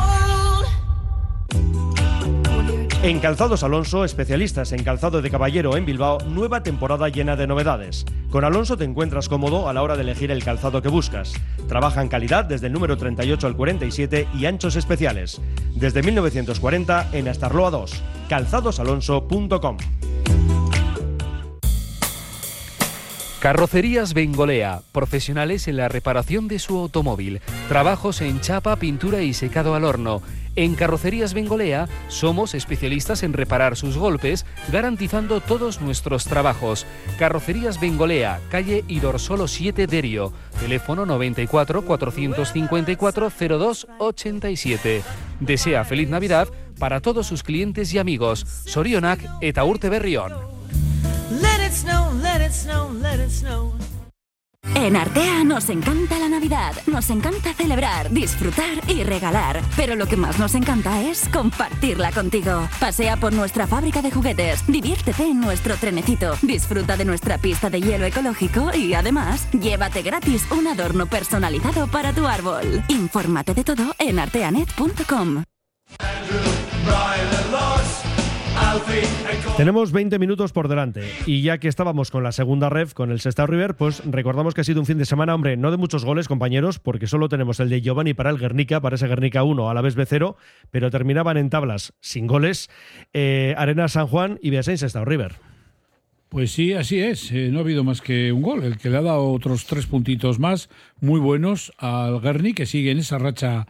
En Calzados Alonso, especialistas en calzado de caballero en Bilbao, nueva temporada llena de novedades. Con Alonso te encuentras cómodo a la hora de elegir el calzado que buscas. Trabaja en calidad desde el número 38 al 47 y anchos especiales. Desde 1940 en Astarloa 2. calzadosalonso.com. Carrocerías Bengolea, profesionales en la reparación de su automóvil. Trabajos en chapa, pintura y secado al horno. En Carrocerías Bengolea somos especialistas en reparar sus golpes, garantizando todos nuestros trabajos. Carrocerías Bengolea, calle Idorsolo 7 Derio, teléfono 94 454 02 87. Desea feliz Navidad para todos sus clientes y amigos. Sorionak eta urte berrión. En Artea nos encanta la Navidad, nos encanta celebrar, disfrutar y regalar, pero lo que más nos encanta es compartirla contigo. Pasea por nuestra fábrica de juguetes, diviértete en nuestro trenecito, disfruta de nuestra pista de hielo ecológico y además llévate gratis un adorno personalizado para tu árbol. Infórmate de todo en arteanet.com. Tenemos 20 minutos por delante y ya que estábamos con la segunda ref, con el Sestao River, pues recordamos que ha sido un fin de semana, hombre, no de muchos goles, compañeros, porque solo tenemos el de Giovanni para el Guernica, para ese Guernica 1 a la vez B0, pero terminaban en tablas sin goles eh, Arena San Juan y Beasain Sestao River. Pues sí, así es. Eh, no ha habido más que un gol, el que le ha dado otros tres puntitos más, muy buenos al Guernica, que sigue en esa racha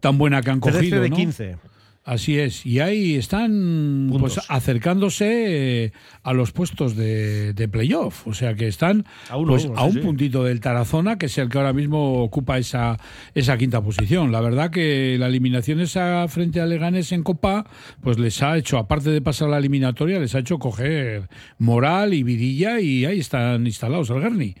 tan buena que han cogido. de ¿no? 15. Así es, y ahí están pues, acercándose eh, a los puestos de, de playoff, o sea que están a, uno, pues, uno, a un sí, puntito del Tarazona, que es el que ahora mismo ocupa esa, esa quinta posición. La verdad que la eliminación esa frente a Leganés en Copa, pues les ha hecho, aparte de pasar la eliminatoria, les ha hecho coger moral y vidilla y ahí están instalados el Guerni.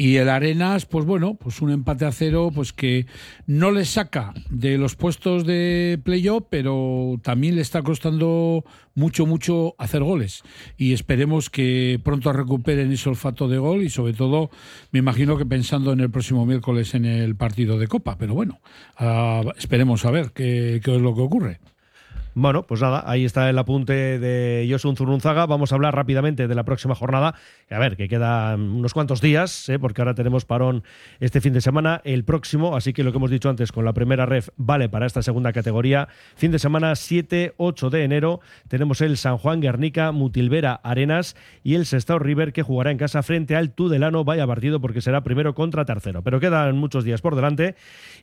Y el Arenas, pues bueno, pues un empate a cero, pues que no le saca de los puestos de playoff, pero también le está costando mucho, mucho hacer goles. Y esperemos que pronto recuperen ese olfato de gol y sobre todo, me imagino que pensando en el próximo miércoles en el partido de Copa. Pero bueno, uh, esperemos a ver qué es lo que ocurre. Bueno, pues nada, ahí está el apunte de Josun Zurunzaga. Vamos a hablar rápidamente de la próxima jornada. A ver, que quedan unos cuantos días, ¿eh? porque ahora tenemos parón este fin de semana, el próximo, así que lo que hemos dicho antes con la primera ref vale para esta segunda categoría. Fin de semana 7-8 de enero tenemos el San Juan Guernica, Mutilvera Arenas y el Sestao River que jugará en casa frente al Tudelano. Vaya partido porque será primero contra tercero. Pero quedan muchos días por delante.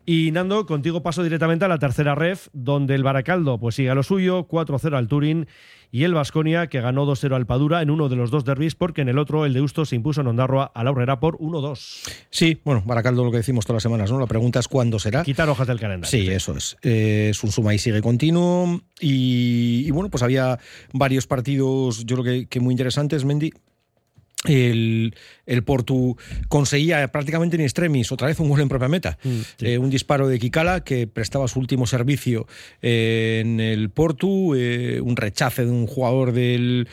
Y Nando, contigo paso directamente a la tercera ref, donde el Baracaldo pues sigue a lo suyo, 4-0 al Turín y el Vasconia que ganó 2-0 al Padura en uno de los dos derbis porque en el otro el de Usto se impuso en Ondarroa a la Aurrera por 1-2. Sí, bueno, Baracaldo lo que decimos todas las semanas, ¿no? La pregunta es cuándo será. Quitar hojas del calendario. Sí, eso es. Eh, es un suma y sigue continuo y, y, bueno, pues había varios partidos yo creo que, que muy interesantes, Mendy. El, el, Portu conseguía prácticamente en extremis otra vez un gol en propia meta. Mm, sí. eh, un disparo de Kikala que prestaba su último servicio eh, en el Portu, eh, un rechace de un jugador del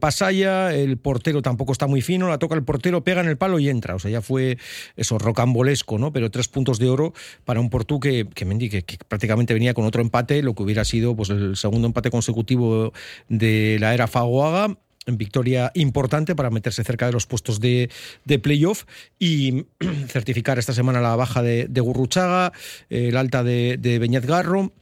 Pasaya, el portero tampoco está muy fino, la toca el portero, pega en el palo y entra. O sea, ya fue eso rocambolesco, ¿no? Pero tres puntos de oro para un Portu que, que, que, que prácticamente venía con otro empate, lo que hubiera sido pues, el segundo empate consecutivo de la era Fagoaga victoria importante para meterse cerca de los puestos de, de playoff y [CLEARS THROAT] certificar esta semana la baja de, Gurruchaga, el alta de, de Beñat Garro.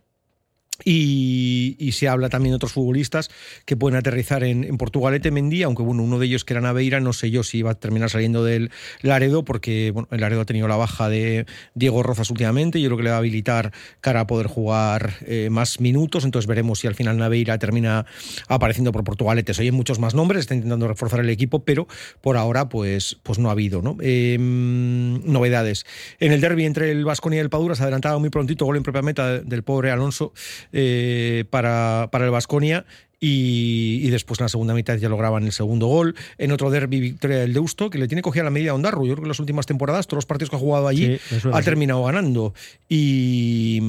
Y, se habla también de otros futbolistas que pueden aterrizar en, en Portugalete Mendy, aunque bueno, uno de ellos que era Naveira, no sé yo si iba a terminar saliendo del Laredo, porque bueno, el Laredo ha tenido la baja de Diego Rozas últimamente, yo creo que le va a habilitar cara a poder jugar eh, más minutos, entonces veremos si al final Naveira termina apareciendo por Portugalete. Se oyen muchos más nombres, está intentando reforzar el equipo, pero por ahora pues, pues no ha habido ¿no? Eh, novedades. En el derby entre el Vasconia y el Padura se adelantaba muy prontito gol en propia meta del pobre Alonso eh, para, para el Vasconia y, y, después en la segunda mitad ya lograban el segundo gol. En otro derby, victoria del Deusto, que le tiene cogida la medida a Ondarru. Yo creo que en las últimas temporadas, todos los partidos que ha jugado allí, sí, ha terminado ganando. Y,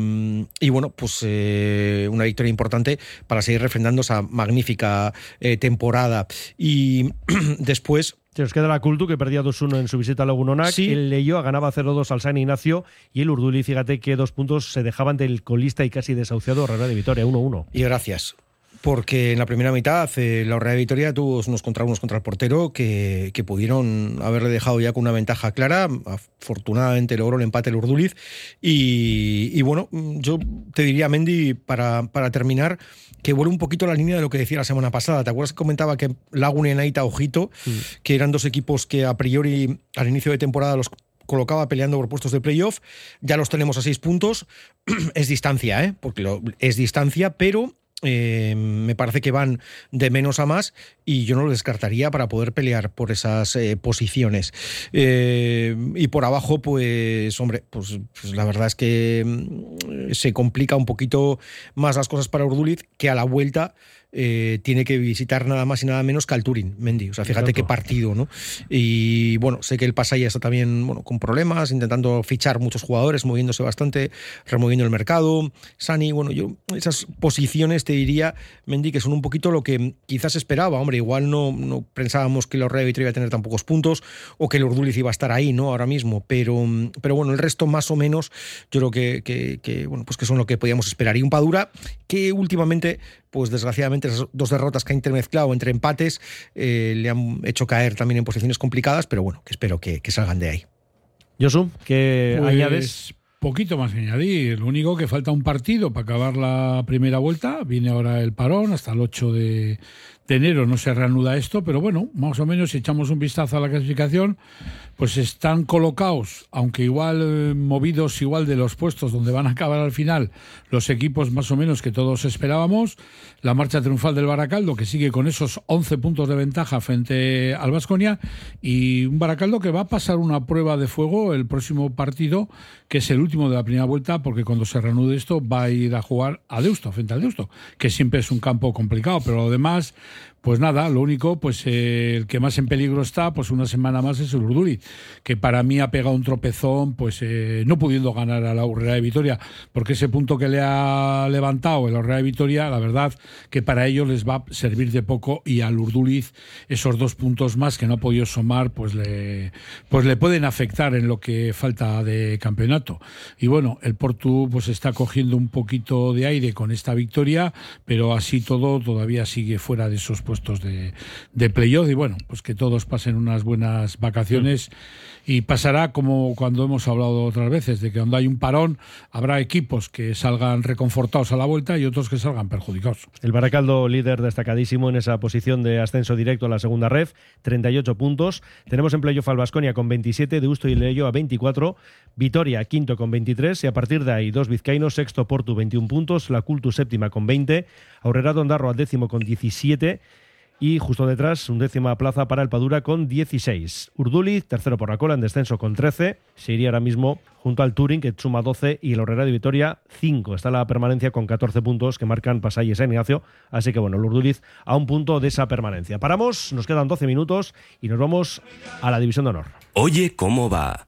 y bueno, pues eh, una victoria importante para seguir refrendando esa magnífica eh, temporada. Y [CLEARS THROAT] después. Se nos queda la Cultu, que perdía 2-1 en su visita a Lagunonac. Sí. El Leyoa ganaba 0-2 al San Ignacio. Y el Urduli, fíjate que dos puntos se dejaban del colista y casi desahuciado Herrera de Vitoria, 1-1. Y gracias. Porque en la primera mitad eh, la Real Vitoria tuvo unos contra unos contra el portero que, que, pudieron haberle dejado ya con una ventaja clara. Afortunadamente logró el empate el Urduliz. Y, y bueno, yo te diría, Mendy, para, para terminar, que vuelve un poquito la línea de lo que decía la semana pasada. ¿Te acuerdas que comentaba que Laguna y Naita, ojito, mm. que eran dos equipos que a priori al inicio de temporada los colocaba peleando por puestos de playoff? Ya los tenemos a seis puntos. [CLEARS THROAT] es distancia, ¿eh? Porque lo, es distancia, pero eh, me parece que van de menos a más y yo no lo descartaría para poder pelear por esas eh, posiciones. Eh, y por abajo, pues, hombre, pues, pues, la verdad es que mm, se complica un poquito más las cosas para Urduliz que a la vuelta eh, tiene que visitar nada más y nada menos que al Turín, Mendy. O sea, fíjate qué partido, ¿no? Y bueno, sé que el Pasaya está también bueno, con problemas, intentando fichar muchos jugadores, moviéndose bastante, removiendo el mercado. Sani, bueno, yo esas posiciones te diría, Mendy, que son un poquito lo que quizás esperaba. Hombre, igual no, no pensábamos que los Revit iba a tener tan pocos puntos o que el Urduliz iba a estar ahí, ¿no? Ahora mismo. Pero, pero bueno, el resto más o menos yo creo que, que, que bueno, pues que son lo que podíamos esperar. Y un Padura que últimamente pues desgraciadamente esas dos derrotas que ha intermezclado entre empates eh, le han hecho caer también en posiciones complicadas, pero bueno, que espero que, salgan de ahí. Josu, ¿qué pues, añades? Poquito más que añadir. Lo único que falta un partido para acabar la primera vuelta. Viene ahora el parón hasta el 8 de, de enero no se reanuda esto, pero bueno, más o menos si echamos un vistazo a la clasificación, pues están colocados, aunque igual eh, movidos igual de los puestos donde van a acabar al final los equipos más o menos que todos esperábamos, la marcha triunfal del Baracaldo que sigue con esos 11 puntos de ventaja frente al Vasconia y un Baracaldo que va a pasar una prueba de fuego el próximo partido, que es el último de la primera vuelta, porque cuando se reanude esto va a ir a jugar a Deusto, frente al Deusto, que siempre es un campo complicado, pero lo demás pues nada, lo único, pues eh, el que más en peligro está, pues una semana más es el Urduri, que para mí ha pegado un tropezón, pues eh, no pudiendo ganar a la Urrea de Vitoria, porque ese punto que le ha levantado el Urrea de Vitoria, la verdad que para ellos les va a servir de poco y al Urduliz esos dos puntos más que no ha podido sumar, pues le, pues le pueden afectar en lo que falta de campeonato. Y bueno, el Portu pues está cogiendo un poquito de aire con esta victoria, pero así todo todavía sigue fuera de esos puestos de, de playoff y bueno, pues que todos pasen unas buenas vacaciones y pasará como cuando hemos hablado otras veces, de que cuando hay un parón habrá equipos que salgan reconfortados a la vuelta y otros que salgan perjudicados. El Baracaldo líder destacadísimo en esa posición de ascenso directo a la segunda ref, 38 puntos. Tenemos en playoff al con 27, de Usto y Leyo a 24, Vitoria quinto con 23 y a partir de ahí dos vizcaínos, sexto Portu 21 puntos, la Cultu séptima con 20, Aurrera Dondarro al décimo con 17 y justo detrás, un décima plaza para el Padura con 16. Urduli, tercero por la cola, en descenso con 13. Se iría ahora mismo junto al Turing, que suma 12, y el Horrera de Vitoria, 5. Está la permanencia con 14 puntos que marcan Pasay y San Ignacio. Así que bueno, el Urduliz a un punto de esa permanencia. Paramos, nos quedan 12 minutos y nos vamos a la División de Honor. Oye, ¿cómo va?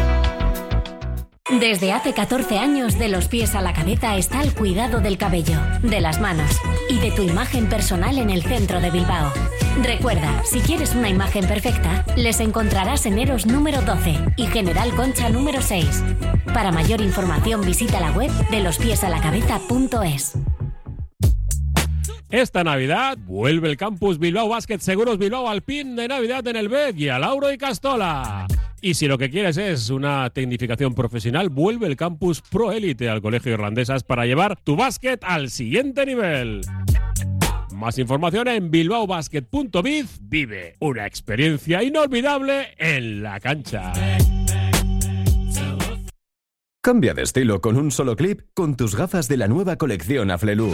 Desde hace 14 años, de los pies a la cabeza está el cuidado del cabello, de las manos y de tu imagen personal en el centro de Bilbao. Recuerda, si quieres una imagen perfecta, les encontrarás en Eros número 12 y General Concha número 6. Para mayor información visita la web de lospiesalacabeza.es. Esta Navidad vuelve el campus Bilbao Basket Seguros Bilbao al pin de Navidad en el BEC y a Lauro y Castola. Y si lo que quieres es una tecnificación profesional, vuelve el campus Pro Elite al Colegio Irlandesas para llevar tu básquet al siguiente nivel. Más información en bilbaobasket.biz. Vive una experiencia inolvidable en la cancha. Cambia de estilo con un solo clip con tus gafas de la nueva colección Aflelu.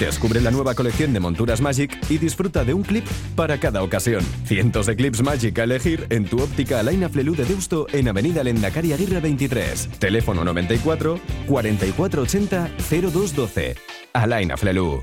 Descubre la nueva colección de monturas Magic y disfruta de un clip para cada ocasión. Cientos de clips Magic a elegir en tu óptica Alain Aflelu de Deusto en Avenida Lendakari Aguirre 23. Teléfono 94 4480 0212. Alain Aflelu.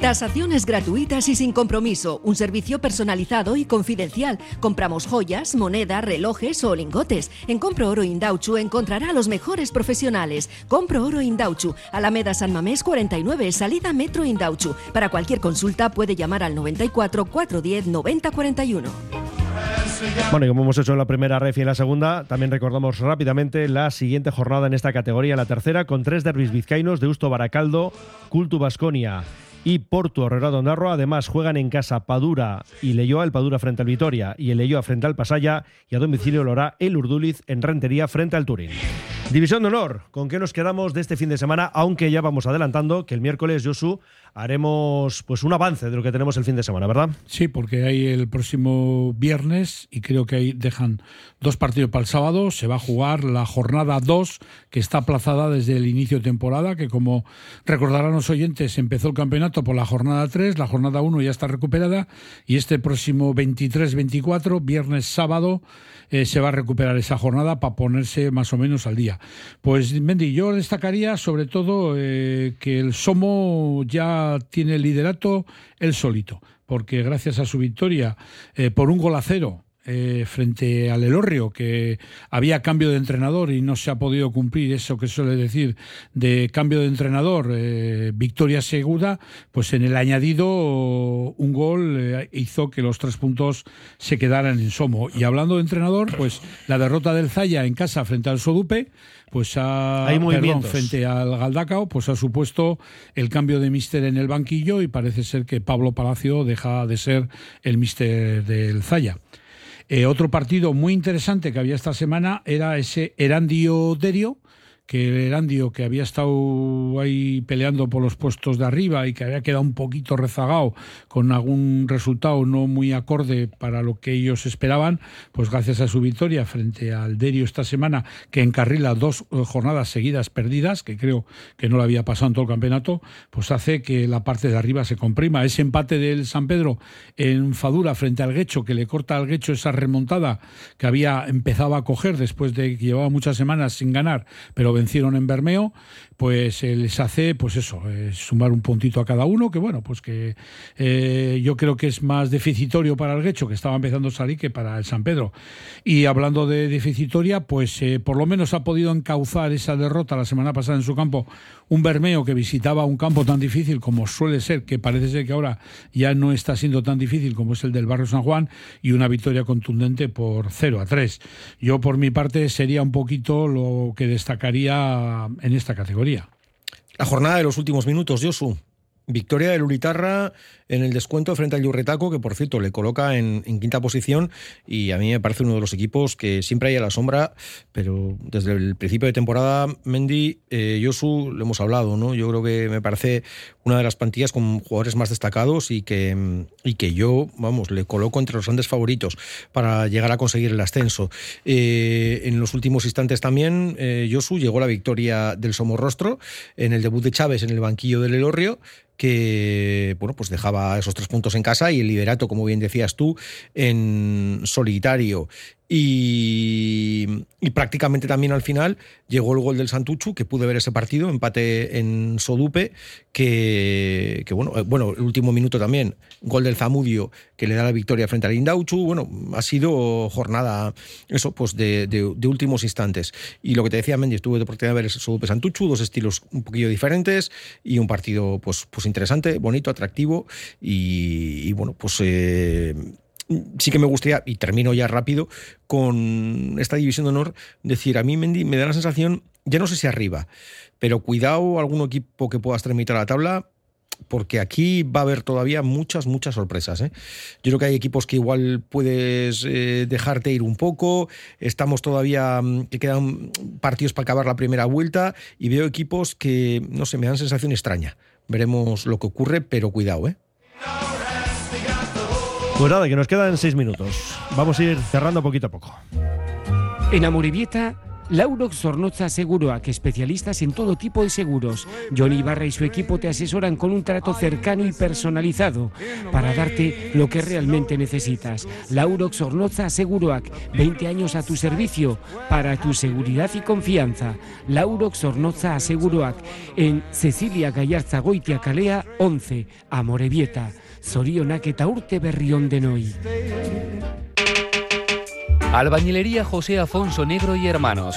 Tasaciones gratuitas y sin compromiso. Un servicio personalizado y confidencial. Compramos joyas, moneda, relojes o lingotes. En Compro Oro Indauchu encontrará a los mejores profesionales. Compro Oro Indauchu, Alameda San Mamés 49, salida Metro Indauchu. Para cualquier consulta puede llamar al 94 410 90 41. Bueno, y como hemos hecho en la primera ref y en la segunda, también recordamos rápidamente la siguiente jornada en esta categoría, la tercera, con tres derbis vizcaínos de Usto Baracaldo, Cultu Basconia y Porto Herrera Dondarro. Además, juegan en casa Padura y Leyoa, el Padura frente al Vitoria y el Leyoa frente al Pasaya y a domicilio lo hará el Urduliz en Rentería frente al Turín. División de honor, ¿con qué nos quedamos de este fin de semana? Aunque ya vamos adelantando que el miércoles, Josu, haremos pues un avance de lo que tenemos el fin de semana, ¿verdad? Sí, porque hay el próximo viernes y creo que ahí dejan dos partidos para el sábado. Se va a jugar la jornada 2, que está aplazada desde el inicio de temporada, que como recordarán los oyentes, empezó el campeonato por la jornada 3, la jornada 1 ya está recuperada y este próximo 23-24, viernes, sábado, eh, se va a recuperar esa jornada para ponerse más o menos al día. Pues Mendy, yo destacaría sobre todo eh, que el Somo ya tiene liderato él solito, porque gracias a su victoria eh, por un gol a cero eh, frente al Elorrio, que había cambio de entrenador y no se ha podido cumplir eso que suele decir de cambio de entrenador, eh, victoria segura, pues en el añadido un gol eh, hizo que los tres puntos se quedaran en Somo. Y hablando de entrenador, pues la derrota del Zaya en casa frente al Sodupe, pues ha, Hay perdón, frente al Galdacao, pues ha supuesto el cambio de míster en el banquillo y parece ser que Pablo Palacio deja de ser el míster del Zaya. Eh, otro partido muy interesante que había esta semana era ese Erandio Derio, que el Erandio que había estado ahí peleando por los puestos de arriba y que había quedado un poquito rezagado con algún resultado no muy acorde para lo que ellos esperaban, pues gracias a su victoria frente al Derio esta semana, que encarrila dos eh, jornadas seguidas perdidas, que creo que no lo había pasado en todo el campeonato, pues hace que la parte de arriba se comprima. Ese empate del San Pedro en Fadura frente al Guecho, que le corta al Guecho esa remontada que había empezado a coger después de que llevaba muchas semanas sin ganar, pero vencieron en Bermeo, pues eh, les hace, pues eso, eh, sumar un puntito a cada uno, que bueno, pues que eh, yo creo que es más deficitorio para el Guecho, que estaba empezando a salir, que para el San Pedro. Y hablando de deficitoria, pues eh, por lo menos ha podido encauzar esa derrota la semana pasada en su campo un Bermeo que visitaba un campo tan difícil como suele ser, que parece ser que ahora ya no está siendo tan difícil como es el del Barrio San Juan, y una victoria contundente por 0 a 3. Yo por mi parte sería un poquito lo que destacaría en esta categoría. La jornada de los últimos minutos, Josu. Victoria del Uritarra en el descuento frente al Yurretaco, que por cierto le coloca en, quinta posición y a mí me parece uno de los equipos que siempre hay a la sombra, pero desde el principio de temporada, Mendy, eh, Josu, lo hemos hablado, ¿no? Yo creo que me parece una de las plantillas con jugadores más destacados y que, y que yo, vamos, le coloco entre los grandes favoritos para llegar a conseguir el ascenso. Eh, en los últimos instantes también, eh, Josu llegó la victoria del Somorrostro en el debut de Chávez en el banquillo del Elorrio que bueno pues dejaba esos tres puntos en casa y el liderato como bien decías tú en solitario y, prácticamente también al final llegó el gol del Santuchu, que pude ver ese partido, empate en Sodupe, que, bueno, bueno, el último minuto también, gol del Zamudio, que le da la victoria frente al Indauchu, bueno, ha sido jornada, eso, pues de, de, últimos instantes. Y lo que te decía Mendy, estuve de oportunidad de ver ese Sodupe Santuchu, dos estilos un poquillo diferentes y un partido pues, pues interesante, bonito, atractivo y, y bueno, pues... Eh, sí que me gustaría, y termino ya rápido, con esta división de honor, decir, a mí Mendy me da la sensación, ya no sé si arriba, pero cuidado algún equipo que pueda estar en mitad de la tabla, porque aquí va a haber todavía muchas, muchas sorpresas. ¿eh? Yo creo que hay equipos que igual puedes eh, dejarte ir un poco, estamos todavía, que quedan partidos para acabar la primera vuelta, y veo equipos que, no sé, me dan sensación extraña. Veremos lo que ocurre, pero cuidado, ¿eh? Pues nada, que nos quedan seis minutos. Vamos a ir cerrando poquito a poco. En Amuribieta Laurox Zornoza Seguroac, especialistas en todo tipo de seguros. Johnny Barra y su equipo te asesoran con un trato cercano y personalizado para darte lo que realmente necesitas. Laurox Zornoza Seguroac, 20 años a tu servicio para tu seguridad y confianza. Laurox Zornoza Seguroac, en Cecilia Gallarza Goitia Calea 11, Amorebieta. Zorionak eta urte berrión de Noi. Albañilería José Afonso Negro y Hermanos.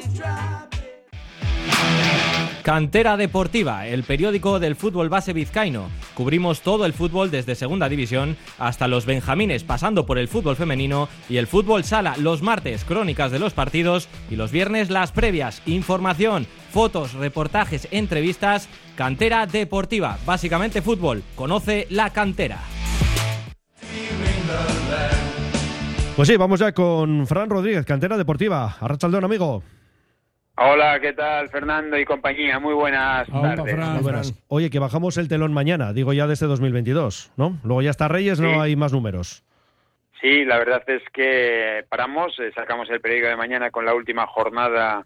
Cantera Deportiva, el periódico del fútbol base vizcaíno. Cubrimos todo el fútbol desde Segunda División hasta los Benjamines, pasando por el fútbol femenino y el fútbol sala. Los martes, crónicas de los partidos y los viernes, las previas. Información, fotos, reportajes, entrevistas. Cantera Deportiva, básicamente fútbol. Conoce la cantera. Pues sí, vamos ya con Fran Rodríguez, cantera deportiva. Arrachaldón, amigo. Hola, ¿qué tal, Fernando y compañía? Muy buenas tardes. Oye, que bajamos el telón mañana, digo ya desde 2022, ¿no? Luego ya está Reyes, no hay más números. Sí, la verdad es que paramos, eh, sacamos el periódico de mañana con la última jornada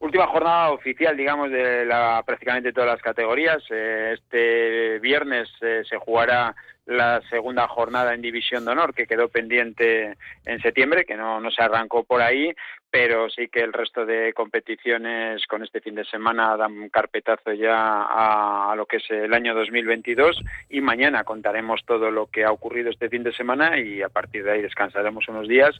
última jornada oficial, digamos, de la, prácticamente todas las categorías. Eh, este viernes eh, se jugará la segunda jornada en División de Honor, que quedó pendiente en septiembre, que no, no se arrancó por ahí, pero sí que el resto de competiciones con este fin de semana dan carpetazo ya a, lo que es el año 2022 y mañana contaremos todo lo que ha ocurrido este fin de semana y a partir de ahí descansaremos unos días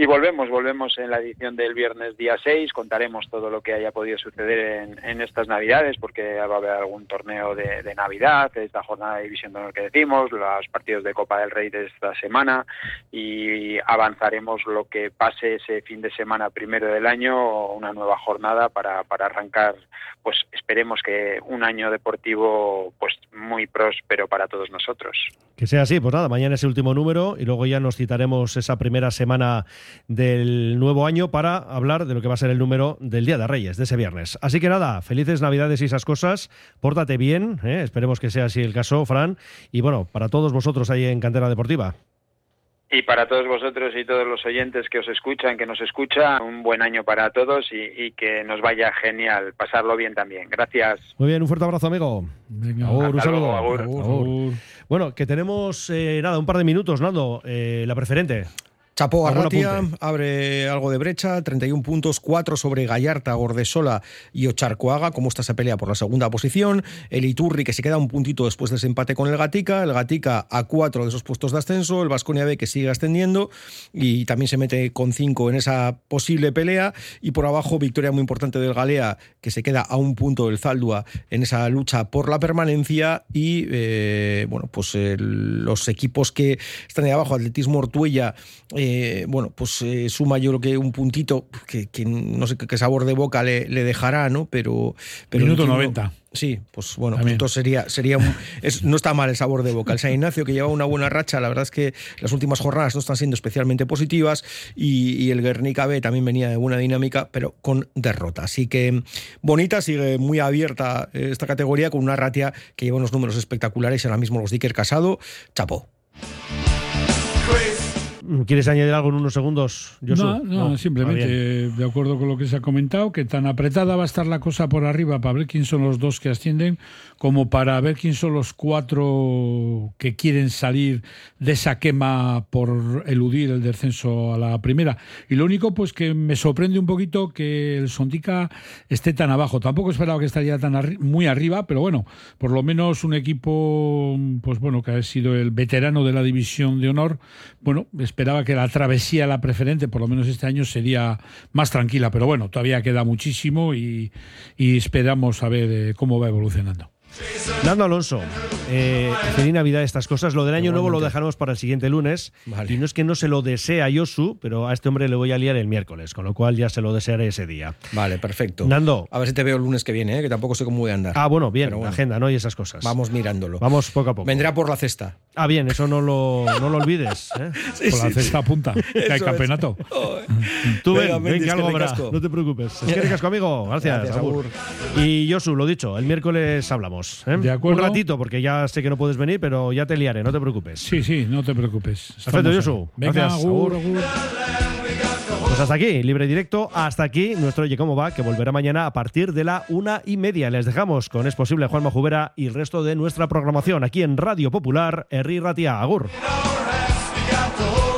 y volvemos, volvemos en la edición del viernes día 6, contaremos todo lo que haya podido suceder en, estas navidades porque va a haber algún torneo de, Navidad, esta jornada de División de Honor que decimos, los partidos de Copa del Rey de esta semana y avanzaremos lo que pase ese fin de semana primero del año una nueva jornada para, para arrancar, pues esperemos que un año deportivo pues muy próspero para todos nosotros. Que sea así, pues nada, mañana es el último número y luego ya nos citaremos esa primera semana del nuevo año para hablar de lo que va a ser el número del Día de Reyes, de ese viernes. Así que nada, felices Navidades y esas cosas, pórtate bien, ¿eh? esperemos que sea así el caso, Fran, y bueno, para todos vosotros ahí en Cantera Deportiva. Y para todos vosotros y todos los oyentes que os escuchan, que nos escuchan, un buen año para todos y, que nos vaya genial, pasarlo bien también. Gracias. Muy bien, un fuerte abrazo, amigo. Venga, un saludo. Bueno, que tenemos eh, nada, un par de minutos, Nando, eh, la preferente. Chapo Arratia abre algo de brecha, 31 puntos, 4 sobre Gallarta, Gordesola y Ocharcoaga, como está esa pelea por la segunda posición. El Iturri, que se queda un puntito después de ese empate con el Gatica. El Gatica a 4 de esos puestos de ascenso. El Vasconia B, que sigue ascendiendo y también se mete con 5 en esa posible pelea. Y por abajo, victoria muy importante del Galea, que se queda a un punto del Zaldua en esa lucha por la permanencia. Y eh, bueno, pues los equipos que están ahí abajo, Atletismo Ortuella. Eh, eh, bueno, pues eh, suma yo creo que un puntito que, no sé qué sabor de boca le, dejará, ¿no? Pero, pero Minuto 90. Sí, pues bueno, pues entonces sería, sería no está mal el sabor de boca. El San Ignacio, que lleva una buena racha, la verdad es que las últimas jornadas no están siendo especialmente positivas y, el Guernica B también venía de buena dinámica, pero con derrota. Así que bonita, sigue muy abierta esta categoría con una ratia que lleva unos números espectaculares. Ahora mismo los Dicker Casado, chapó. ¿Quieres añadir algo en unos segundos? No, no, simplemente de acuerdo con lo que se ha comentado, que tan apretada va a estar la cosa por arriba para ver quién son los dos que ascienden, como para ver quién son los cuatro que quieren salir de esa quema por eludir el descenso a la primera. Y lo único, pues que me sorprende un poquito que el Sondica esté tan abajo. Tampoco esperaba que estaría tan muy arriba, pero bueno, por lo menos un equipo, pues bueno, que ha sido el veterano de la división de honor, bueno, esperaba que la travesía la preferente, por lo menos este año, sería más tranquila. Pero bueno, todavía queda muchísimo y, esperamos a ver eh, cómo va evolucionando. Nando Alonso, eh, feliz Navidad, estas cosas. Lo del año nuevo lo dejaremos para el siguiente lunes. Vale. Y no es que no se lo desea a Yosu, pero a este hombre le voy a liar el miércoles, con lo cual ya se lo desearé ese día. Vale, perfecto. Nando. A ver si te veo el lunes que viene, ¿eh? que tampoco sé cómo voy a andar. Ah, bueno, bien, bueno. agenda, ¿no? Y esas cosas. Vamos mirándolo. Vamos poco a poco. Vendrá por la cesta. Ah, bien, eso no lo, no lo olvides. ¿eh? [LAUGHS] Sí, Con la cesta sí. punta, que hay campeonato. Tú ven, Venga, ven, que algo habrá. No te preocupes. Es que ricasco, amigo. Gracias, Gracias. Y Josu, lo dicho, el miércoles hablamos. ¿Eh? De acuerdo. Un ratito, porque ya sé que no puedes venir, pero ya te liaré, no te preocupes. Sí, sí, no te preocupes. Perfecto, ahí. Venga, Gracias, agur. Pues hasta aquí, libre directo. Hasta aquí nuestro Oye Cómo Va, que volverá mañana a partir de la una y media. Les dejamos con Es Posible Juanma Jubera y el resto de nuestra programación aquí en Radio Popular, Herri Ratia. Agur.